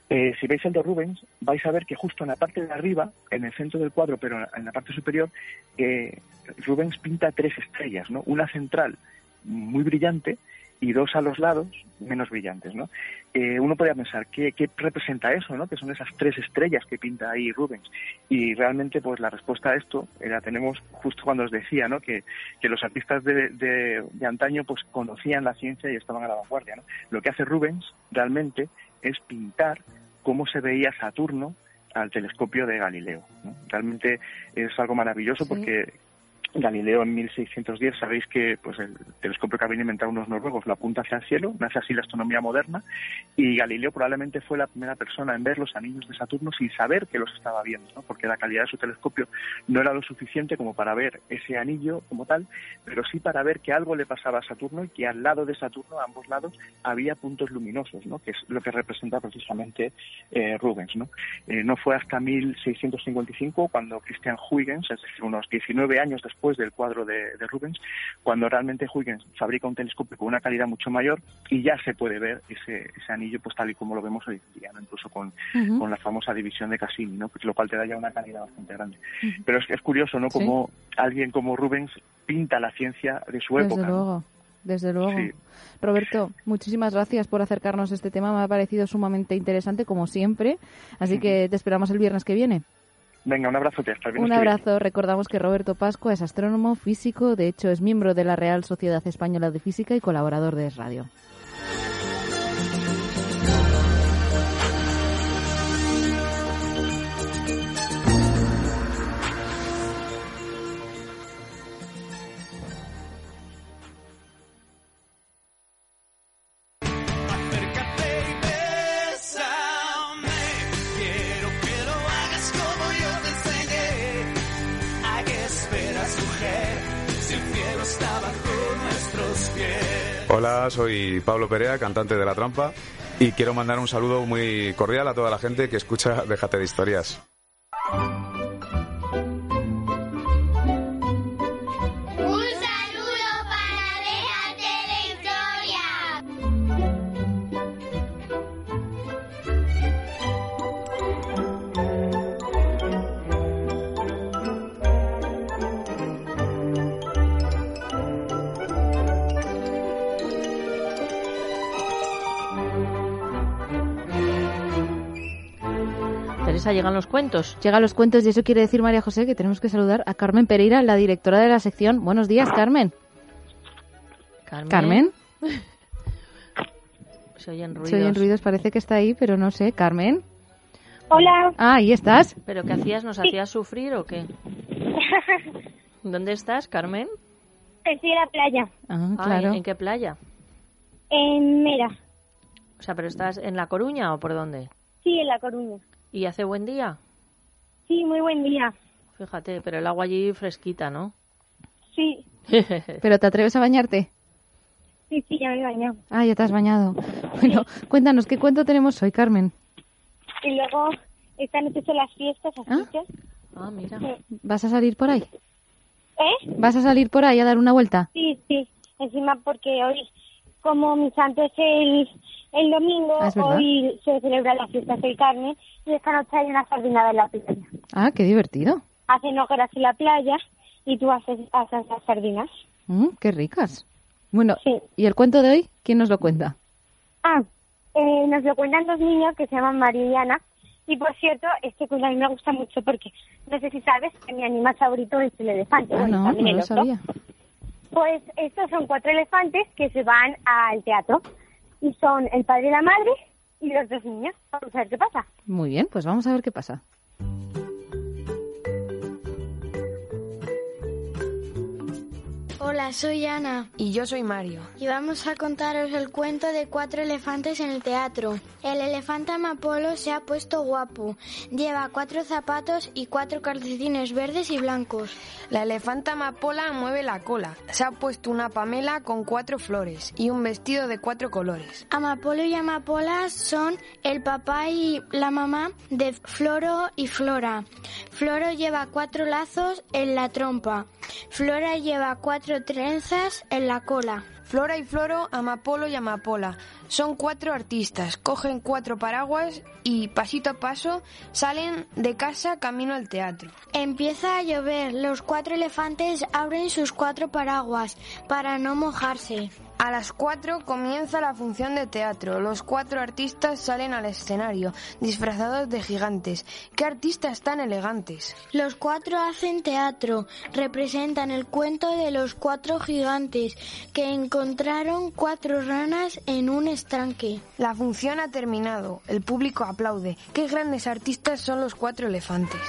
si veis el de Rubens, vais a ver que justo en la parte de arriba, en el centro del cuadro, pero en la parte superior, Rubens pinta tres estrellas, ¿no? Una central muy brillante y dos a los lados menos brillantes, ¿no? Eh, uno podría pensar, ¿qué, ¿qué, representa eso, no? Que son esas tres estrellas que pinta ahí Rubens. Y realmente, pues la respuesta a esto la tenemos justo cuando os decía, ¿no? Que, que los artistas de, de, de, antaño, pues conocían la ciencia y estaban a la vanguardia, ¿no? Lo que hace Rubens realmente es pintar cómo se veía Saturno al telescopio de Galileo. ¿no? Realmente es algo maravilloso porque Galileo en 1610, sabéis que pues el telescopio que habían inventado unos noruegos lo apunta hacia el cielo, nace así la astronomía moderna, y Galileo probablemente fue la primera persona en ver los anillos de Saturno sin saber que los estaba viendo, ¿no? porque la calidad de su telescopio no era lo suficiente como para ver ese anillo como tal, pero sí para ver que algo le pasaba a Saturno y que al lado de Saturno, a ambos lados, había puntos luminosos, ¿no? que es lo que representa precisamente eh, Rubens. ¿no? Eh, no fue hasta 1655 cuando Christian Huygens, es decir, unos 19 años después, después del cuadro de, Rubens, cuando realmente Huygens fabrica un telescopio con una calidad mucho mayor y ya se puede ver ese, ese anillo pues tal y como lo vemos hoy en día, incluso con, con la famosa división de Cassini, ¿no? Pues lo cual te da ya una calidad bastante grande. Pero es, es curioso, ¿no? Como alguien como Rubens pinta la ciencia de su Desde época. Luego. Desde luego. Roberto, muchísimas gracias por acercarnos a este tema. Me ha parecido sumamente interesante, como siempre. Así que te esperamos el viernes que viene. Venga, un abrazo, hasta viernes Un abrazo. Recordamos que Roberto Pascua es astrónomo, físico, de hecho es miembro de la Real Sociedad Española de Física y colaborador de Es Radio. Soy Pablo Perea, cantante de La Trampa, y quiero mandar un saludo muy cordial a toda la gente que escucha Déjate de Historias. Llegan los cuentos. Llegan los cuentos y eso quiere decir, María José, que tenemos que saludar a Carmen Pereira, la directora de la sección. Buenos días, Carmen. Carmen. Carmen. *laughs* Se oyen ruidos. Se oyen ruidos, parece que está ahí, pero no sé. Carmen. Hola. Ah, ahí estás. ¿Pero qué hacías? ¿Nos hacías sufrir o qué? *laughs* ¿Dónde estás, Carmen? Estoy en la playa, Ah, Ah, claro. ¿En qué playa? en Mera. O sea, ¿pero estás en La Coruña o por dónde? Sí, en La Coruña. ¿Y hace buen día? Sí, muy buen día. Fíjate, pero el agua allí fresquita, ¿no? Sí, *laughs* ¿Pero te atreves a bañarte? sí, sí, ya me he bañado. Ah, ya te has bañado. Bueno, cuéntanos, ¿qué cuento tenemos hoy, Carmen? Y luego, esta noche son las fiestas, así que... Ah, mira. ¿Vas a salir por ahí? ¿Eh? ¿Vas a salir por ahí a dar una vuelta? Sí, sí. Encima porque hoy, como mi santo es el, el domingo, Ah, hoy se celebra la fiesta del Carmen y esta noche hay una sardinada en la playa. Ah, qué divertido. Hacen hogueras en la playa y tú haces, haces las sardinas. Mm, qué ricas. Bueno, ¿y el cuento de hoy? ¿Quién nos lo cuenta? Ah, eh, nos lo cuentan dos niños que se llaman María y Ana. Y por cierto, este cuento a mí me gusta mucho porque no sé si sabes que mi animal favorito es el elefante. Ah, bueno, no, también no el lo sabía. Pues estos son cuatro elefantes que se van al teatro. Y son el padre y la madre y los dos niños. Vamos a ver qué pasa. Muy bien, pues vamos a ver qué pasa. Hola, soy Ana. Y yo soy Mario. Y vamos a contaros el cuento de cuatro elefantes en el teatro. El elefante Amapolo se ha puesto guapo. Lleva cuatro zapatos y cuatro calcetines verdes y blancos. La elefanta amapola mueve la cola. Se ha puesto una pamela con cuatro flores y un vestido de cuatro colores. Amapolo y Amapola son el papá y la mamá de Floro y Flora. Floro lleva cuatro lazos en la trompa. Flora lleva cuatro trenzas en la cola. Flora y Floro, Amapolo y Amapola. Son cuatro artistas, cogen cuatro paraguas y pasito a paso salen de casa camino al teatro. Empieza a llover. Los cuatro elefantes abren sus cuatro paraguas para no mojarse. A las cuatro comienza la función de teatro. Los cuatro artistas salen al escenario, disfrazados de gigantes. ¡Qué artistas tan elegantes! Los cuatro hacen teatro. Representan el cuento de los cuatro gigantes que encontraron cuatro ranas en un estanque. La función ha terminado. El público aplaude. ¡Qué grandes artistas son los cuatro elefantes!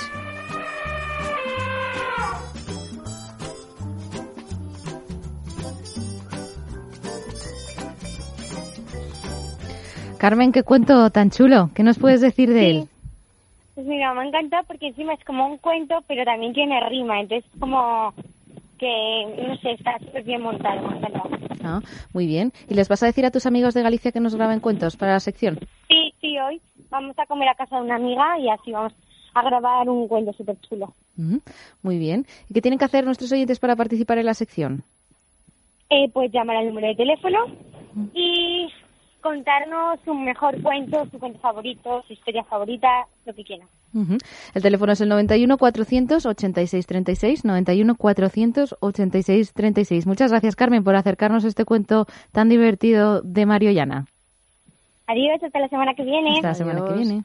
Carmen, qué cuento tan chulo. ¿Qué nos puedes decir de él? Pues mira, me ha encantado porque encima es como un cuento, pero también tiene rima. Entonces, como que, no sé, está súper bien montado. Me. Ah, muy bien. ¿Y les vas a decir a tus amigos de Galicia que nos graben cuentos para la sección? Sí, sí, hoy vamos a comer a casa de una amiga y así vamos a grabar un cuento súper chulo. Mm, muy bien. ¿Y qué tienen que hacer nuestros oyentes para participar en la sección? Eh, pues llamar al número de teléfono y contarnos su mejor cuento, su cuento favorito, su historia favorita, lo que quieran. Ujú. El teléfono es el 91 486 36, 91 486 36. Muchas gracias, Carmen, por acercarnos este cuento tan divertido de Mario y Ana. Adiós, hasta la semana que viene. Hasta la semana que viene.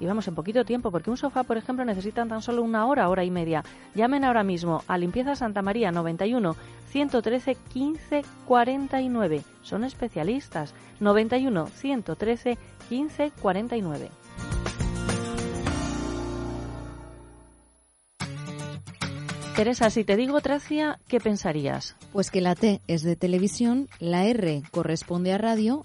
y vamos en poquito tiempo, porque un sofá, por ejemplo, necesita tan solo una hora, hora y media. Llamen ahora mismo a Limpieza Santa María 91 113 15 49. Son especialistas. 91 113 15 49. Teresa, si te digo Tracia, ¿qué pensarías? Pues que la T es de televisión, la R corresponde a radio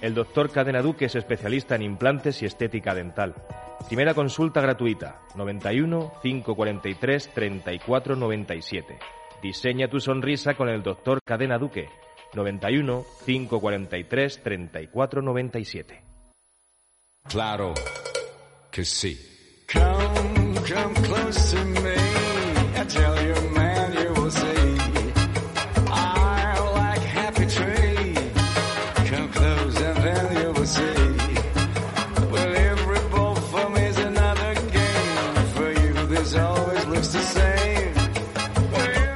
El doctor Cadena Duque es especialista en implantes y estética dental. Primera consulta gratuita, 91 543 34 97. Diseña tu sonrisa con el doctor Cadena Duque, 91 543 34 97. Claro que sí. Come, come close to me. I tell you, man,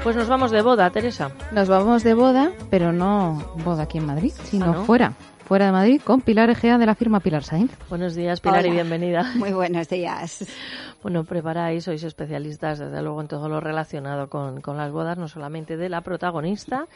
Pues nos vamos de boda, Teresa. Nos vamos de boda, pero no boda aquí en Madrid, sino Ah, ¿no? fuera. Fuera de Madrid, con Pilar Egea de la firma Pilar Sainz. Buenos días, Pilar, y bienvenida. *laughs* Muy buenos días. Bueno, preparáis, sois especialistas, desde luego, en todo lo relacionado con, con las bodas, no solamente de la protagonista,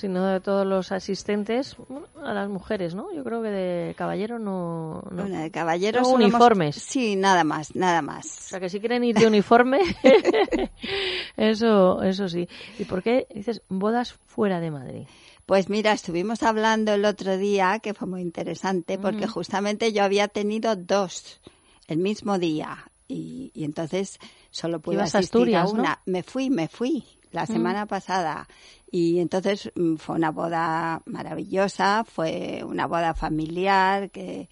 sino de todos los asistentes, bueno, a las mujeres, ¿no? Yo creo que de caballero no... no. Bueno, de caballeros hemos- uniformes. Sí, nada más, nada O más. sea, que si quieren ir de uniforme, *laughs* eso, eso sí. ¿Y por qué dices bodas fuera de Madrid? Pues mira, estuvimos hablando el otro día, que fue muy interesante, porque justamente yo había tenido dos el mismo día y, y entonces solo pude Ibas a asistir Asturias, ¿no? una. Me fui, me fui la semana pasada y entonces mm, fue una boda maravillosa, fue una boda familiar que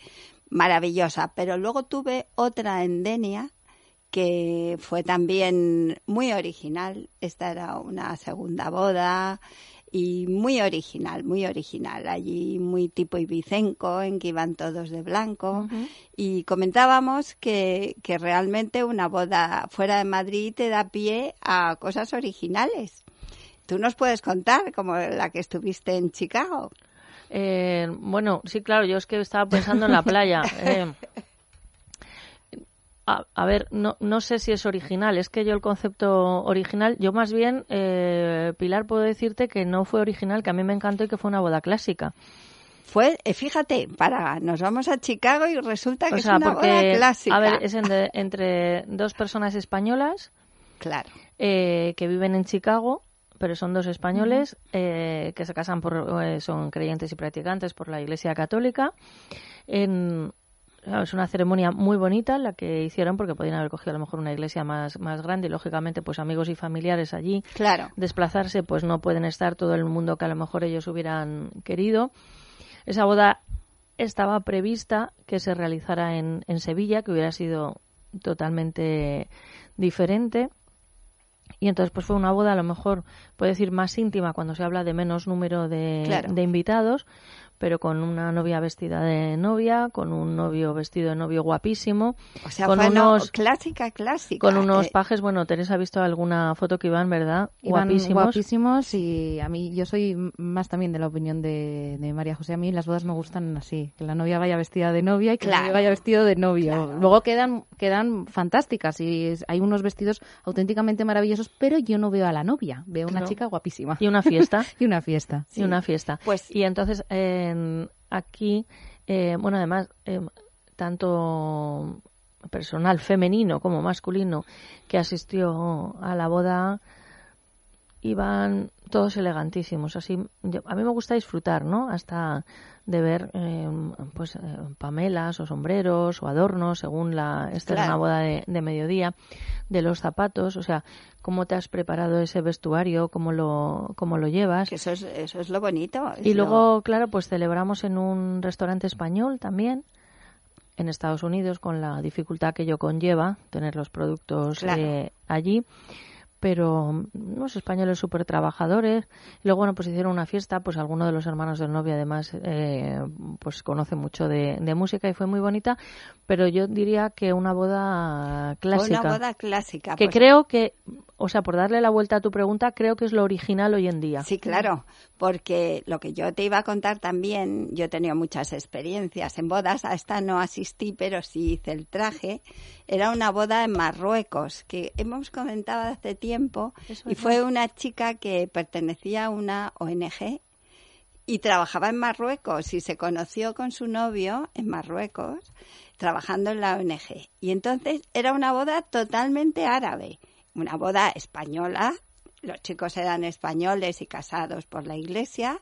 maravillosa, pero luego tuve otra en Denia que fue también muy original. Esta era una segunda boda y muy original, muy original. Allí muy tipo ibicenco, en que iban todos de blanco. Y comentábamos que, que realmente una boda fuera de Madrid te da pie a cosas originales. Tú nos puedes contar, como la que estuviste en Chicago. Eh, bueno, sí, claro, yo es que estaba pensando en la playa. Eh, a, a ver, no, no sé si es original. Es que yo el concepto original, yo más bien, eh, Pilar, puedo decirte que no fue original, que a mí me encantó y que fue una boda clásica. Fue, eh, fíjate, para, nos vamos a Chicago y resulta que O es una porque, boda clásica. a ver, es entre, entre dos personas españolas Claro. eh, que viven en Chicago, pero son dos españoles eh, que se casan por, eh, son creyentes y practicantes por la Iglesia Católica. En, es una ceremonia muy bonita la que hicieron porque podían haber cogido a lo mejor una iglesia más, más grande y lógicamente pues amigos y familiares allí Claro. desplazarse pues no pueden estar todo el mundo que a lo mejor ellos hubieran querido. Esa boda estaba prevista que se realizara en, en Sevilla, que hubiera sido totalmente diferente. Y entonces pues fue una boda a lo mejor, puede decir, más íntima cuando se habla de menos número de, Claro. de invitados, pero con una novia vestida de novia, con un novio vestido de novio guapísimo, O sea, con unos clásica, clásica. con unos eh, pajes, bueno, Teresa ha visto alguna foto que iban, ¿verdad? Iban guapísimos. guapísimos y a mí yo soy más también de la opinión de, de María José. A mí las bodas me gustan así, que la novia vaya vestida de novia y que el Claro. novio vaya vestido de novio. Luego quedan quedan fantásticas y hay unos vestidos auténticamente maravillosos, pero yo no veo a la novia, veo una Claro. chica guapísima. Y una fiesta. *laughs* y una fiesta. y una fiesta. Pues y entonces aquí, eh, bueno, además, eh, tanto personal femenino como masculino que asistió a la boda iban todos elegantísimos. Así, yo- a mí me gusta disfrutar, ¿no? Hasta de ver, eh, pues, eh, pamelas o sombreros o adornos, según la. Esta era una boda de, de mediodía, de los zapatos, o sea, cómo te has preparado ese vestuario, cómo lo, cómo lo llevas. Eso es, eso es lo bonito. es Y lo- luego, claro, pues celebramos en un restaurante español también, en Estados Unidos, con la dificultad que ello conlleva, tener los productos Claro. eh, allí. Pero mm, unos españoles súper trabajadores. Y luego, bueno, pues hicieron una fiesta, pues alguno de los hermanos del novio además, eh, pues conoce mucho de, de música y fue muy bonita. Pero yo diría que una boda clásica. una boda clásica. Que pues- creo que, o sea, por darle la vuelta a tu pregunta, creo que es lo original hoy en día. Sí, claro, porque lo que yo te iba a contar también, yo he tenido muchas experiencias en bodas, a esta no asistí, pero sí hice el traje. Era una boda en Marruecos, que hemos comentado hace tiempo, y fue una chica que pertenecía a una ONG y trabajaba en Marruecos y se conoció con su novio en Marruecos trabajando en la ONG. Y entonces era una boda totalmente árabe, una boda española. Los chicos eran españoles y casados por la iglesia,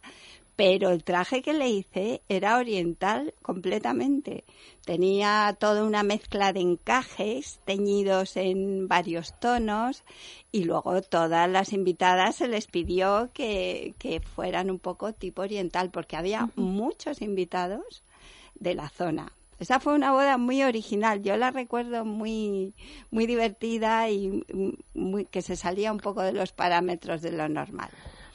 pero el traje que le hice era oriental completamente. Tenía toda una mezcla de encajes teñidos en varios tonos y luego todas las invitadas se les pidió que, que fueran un poco tipo oriental porque había muchos invitados de la zona. Esa fue una boda muy original. Yo la recuerdo muy, muy divertida y muy, que se salía un poco de los parámetros de lo normal.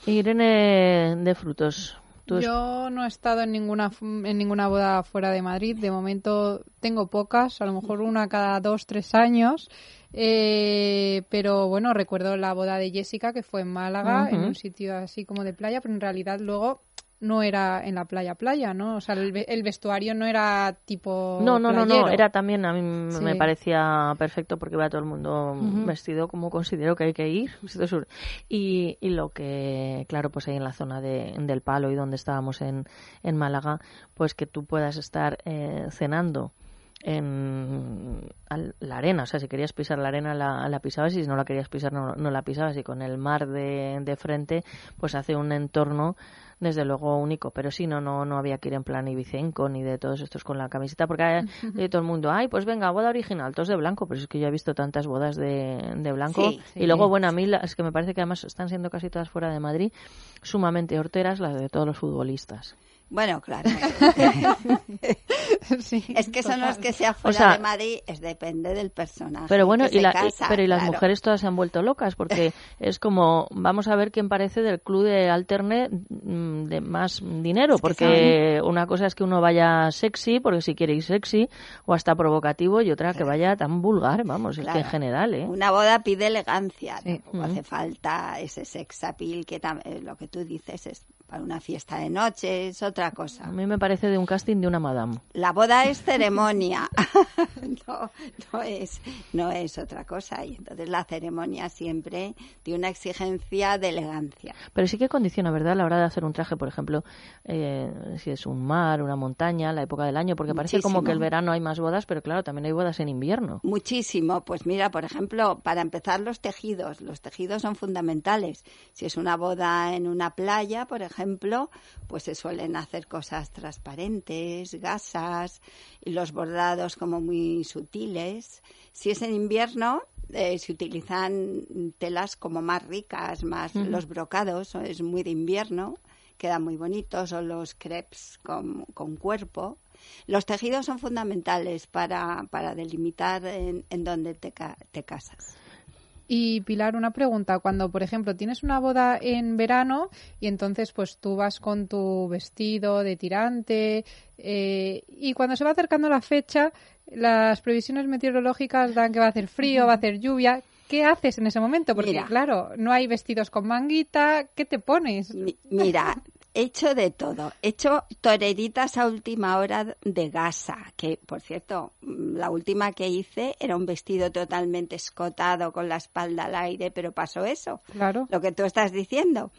Irene de Frutos. tú Yo no he estado en ninguna en ninguna boda fuera de Madrid. De momento tengo pocas, a lo mejor una cada dos, tres años. Eh, pero bueno, recuerdo la boda de Jessica que fue en Málaga, en un sitio así como de playa, pero en realidad luego no era en la playa playa, ¿no? O sea, el, el vestuario no era tipo No, no, no, no, era también, a mí me parecía perfecto porque iba todo el mundo vestido como considero que hay que ir. Y, y lo que, claro, pues ahí en la zona de, del Palo y donde estábamos en, en Málaga, pues que tú puedas estar eh, cenando en al- la arena, o sea, si querías pisar la arena la, la pisabas y si no la querías pisar no, no la pisabas. Y con el mar de, de frente pues hace un entorno desde luego único, pero sí, no, no, no había que ir en plan ibicenco ni de todos estos con la camiseta, porque hay, de *laughs* todo el mundo, ay, pues venga, boda original, todos de blanco, pero es que yo he visto tantas bodas de, de blanco. Sí, y luego, bueno, a mí la- es que me parece que además están siendo casi todas fuera de Madrid, sumamente horteras las de todos los futbolistas. Bueno, claro. *laughs* es que son los que sea fuera sea, de Madrid, es depende del personaje. Pero bueno, que y, se la- y- casa, pero y las claro. mujeres todas se han vuelto locas porque *laughs* es como vamos a ver quién parece del club de alterne mm, de más dinero que porque una cosa es que uno vaya sexy porque si quiere ir sexy o hasta provocativo y otra que vaya tan vulgar, vamos, es que en general, ¿eh? Una boda pide elegancia, tampoco hace falta ese sex appeal que eh, lo que tú dices es para una fiesta de noche, es otra cosa. A mí me parece de un casting de una madame. La boda es ceremonia, *laughs* no, no es, no es otra cosa. Y entonces la ceremonia siempre tiene una exigencia de elegancia. Pero sí que condiciona, ¿verdad? A la hora de hacer un traje, por ejemplo, eh, si es un mar, una montaña, la época del año, porque parece como que el verano hay más bodas, pero claro, también hay bodas en invierno. Muchísimo. Pues mira, por ejemplo, para empezar los tejidos. Los tejidos son fundamentales. Si es una boda en una playa, por ejemplo, pues se suelen hacer cosas transparentes, gasas, y los bordados como muy sutiles. Si es en invierno, eh, se utilizan telas como más ricas, más los brocados, es muy de invierno, quedan muy bonitos, o los crepes con, con cuerpo. Los tejidos son fundamentales para, para delimitar en, en dónde te, te casas. Y Pilar, una pregunta. Cuando, por ejemplo, tienes una boda en verano y entonces pues tú vas con tu vestido de tirante eh, y cuando se va acercando la fecha, las previsiones meteorológicas dan que va a hacer frío, va a hacer lluvia. ¿Qué haces en ese momento? Porque, Mira. claro, no hay vestidos con manguita. ¿Qué te pones? Mira, hecho de todo. He hecho toreritas a última hora de gasa, que por cierto, mm, la última que hice era un vestido totalmente escotado con la espalda al aire, pero pasó eso. Claro. Lo que tú estás diciendo.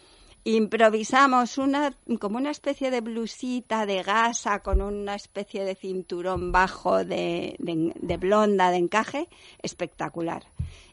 Improvisamos una como una especie de blusita de gasa con una especie de cinturón bajo de, de- de blonda de encaje espectacular.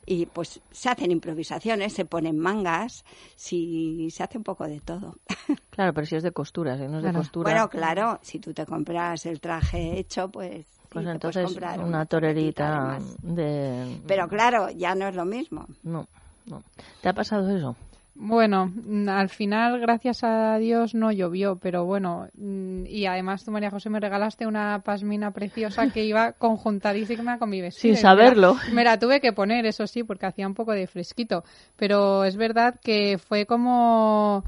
Y pues se hacen improvisaciones, se ponen mangas, si se hace un poco de todo. *laughs* Claro, pero si es de costura, si no es de costura. Bueno, claro, si tú te compras el traje hecho, pues... Pues entonces comprar una torerita de... Pero claro, ya no es lo mismo. No, no. ¿Te ha pasado eso? Bueno, mm, al final, gracias a Dios, no llovió, pero bueno, mm, y además tú, María José, me regalaste una pasmina preciosa que iba *laughs* conjuntadísima con mi vestido. Sin saberlo. Me la tuve que poner, eso sí, porque hacía un poco de fresquito, pero es verdad que fue como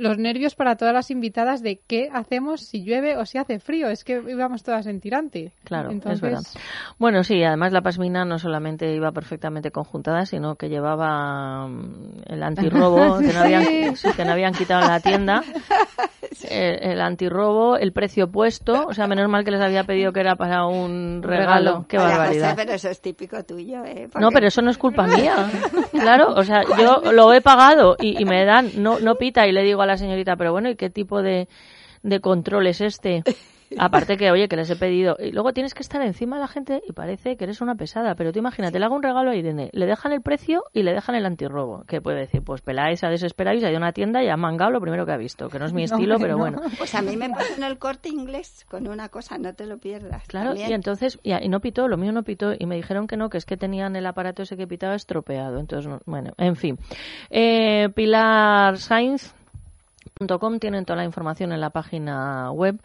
los nervios para todas las invitadas de qué hacemos si llueve o si hace frío. Es que íbamos todas en tirante. Claro, Entonces, es verdad. Bueno, sí, además la pasmina no solamente iba perfectamente conjuntada, sino que llevaba mm, el antirrobo *laughs* que no habían, que no habían quitado en la tienda. *laughs* *laughs* El, el antirrobo, el precio puesto, o sea, menos mal que les había pedido que era para un regalo. Qué María José, barbaridad. pero eso es típico tuyo, ¿eh? No, pero eso no es culpa mía. *laughs* Claro, o sea, yo lo he pagado y, y me dan, no, no pita y le digo a la señorita, pero bueno, ¿y qué tipo de, de control es este? Aparte que, oye, que les he pedido. Y luego tienes que estar encima de la gente y parece que eres una pesada. Pero tú imagínate, le hago un regalo a Irene, le dejan el precio y le dejan el antirrobo. Que puede decir, pues peláis, a desesperáis, ha ido a una tienda y ha mangado lo primero que ha visto. Que no es mi *laughs* estilo, pero bueno. Pues a mí me pasó en el corte inglés con una cosa, no te lo pierdas. Claro, también. y entonces, y, y no pitó, lo mío no pitó, y me dijeron que no, que es que tenían el aparato ese que pitaba estropeado. Entonces, no- bueno, en fin. Eh, Pilar Sainz. .com tienen toda la información en la página web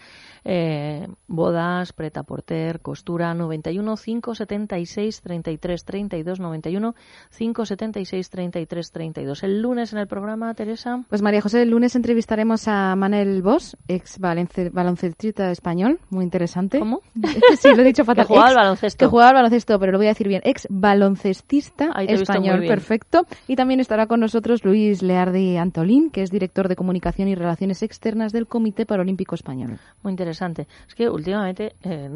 eh, bodas, preta porter, costura 91 576 33 32 91 576 33 32 el lunes en el programa Teresa Pues María José, el lunes entrevistaremos a Manel Bosch, ex balonce- baloncestista español, muy interesante. ¿Cómo? *laughs* sí, lo he dicho *laughs* fatal. Que jugaba al baloncesto. Que jugaba al baloncesto, pero lo voy a decir bien. Ex baloncestista español, perfecto. Y también estará con nosotros Luis Leardi Antolín, que es director de comunicación y relaciones externas del Comité Paralímpico Español. Muy interesante. Es que últimamente eh,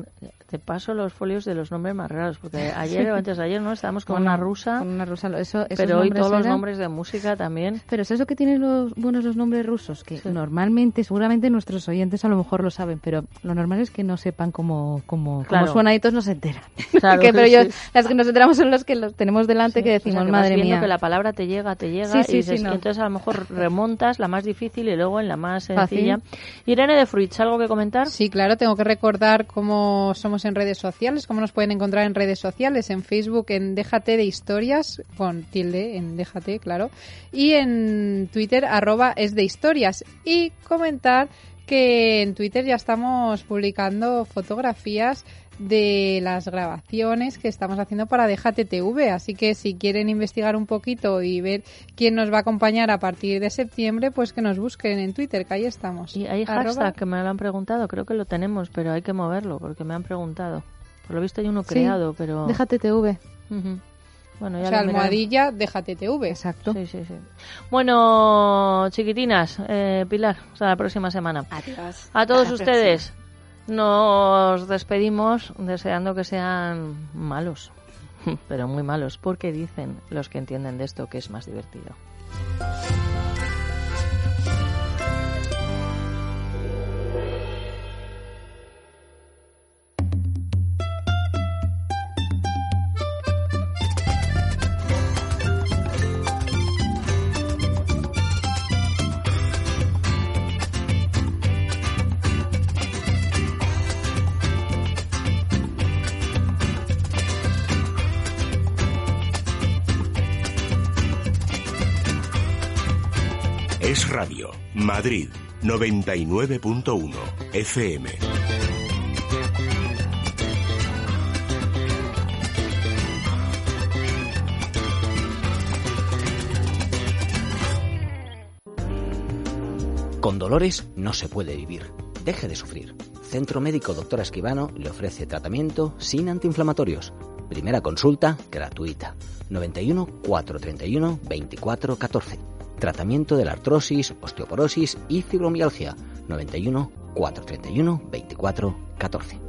te paso los folios de los nombres más raros, porque *laughs* ayer o antes de ayer no estábamos con Bueno, una rusa, con una rusa, eso, pero hoy todos los nombres de música también. Pero ¿sabes lo que tienen los buenos los nombres rusos? Que normalmente, seguramente nuestros oyentes a lo mejor lo saben, pero lo normal es que no sepan cómo, cómo, Claro. cómo suena y todos no se enteran. *laughs* Claro, *laughs* Que- pero yo, sí. las que nos enteramos son las que los tenemos delante que O decimos, sea, que madre mía. que la palabra te llega, te llega, Sí, sí, y, dices- sí, no. y entonces a lo mejor remontas la más difícil y luego en la más Fácil. sencilla. Irene de Fruits, ¿algo que comentar? Sí, claro, tengo que recordar cómo somos en redes sociales, cómo nos pueden encontrar en redes sociales, en Facebook en Déjate de Historias, con tilde en Déjate, claro, y en Twitter arroba es de historias. Y comentar que en Twitter ya estamos publicando fotografías de las grabaciones que estamos haciendo para Déjate TV, así que si quieren investigar un poquito y ver quién nos va a acompañar a partir de septiembre, pues que nos busquen en Twitter, que ahí estamos. Y hay Arroba- hashtag que me lo han preguntado, creo que lo tenemos, pero hay que moverlo porque me han preguntado. Por lo visto hay uno Sí, creado, pero... Déjate TV. Bueno, O ya sea, almohadilla, déjate TV. Exacto. Sí, sí, sí. Bueno, chiquitinas, eh, Pilar, hasta la próxima semana. Adiós. A todos ustedes nos despedimos deseando que sean malos, *laughs* pero muy malos, porque dicen los que entienden de esto que es más divertido. Madrid, 99.1 FM. Con dolores no se puede vivir. Deje de sufrir. Centro Médico Doctora Esquivano le ofrece tratamiento sin antiinflamatorios. Primera consulta gratuita. 91 431 24 14. Tratamiento de la artrosis, osteoporosis y fibromialgia. 91 431 24 14.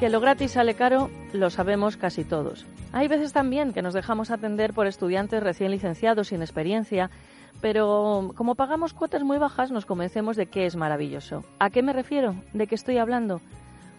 Que lo gratis sale caro, lo sabemos casi todos. Hay veces también que nos dejamos atender por estudiantes recién licenciados sin experiencia, pero como pagamos cuotas muy bajas nos convencemos de que es maravilloso. ¿A qué me refiero? ¿De qué estoy hablando?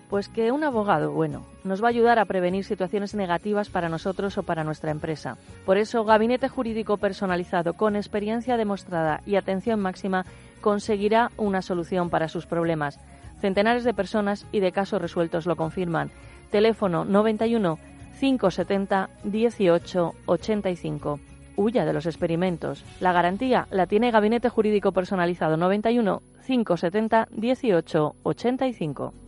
Pues que un abogado, bueno, nos va a ayudar a prevenir situaciones negativas para nosotros o para nuestra empresa. Por eso, Gabinete Jurídico Personalizado con experiencia demostrada y atención máxima conseguirá una solución para sus problemas. Centenares de personas y de casos resueltos lo confirman. Teléfono 91 570 18 85. Huya de los experimentos. La garantía la tiene Gabinete Jurídico Personalizado 91 570 18 85.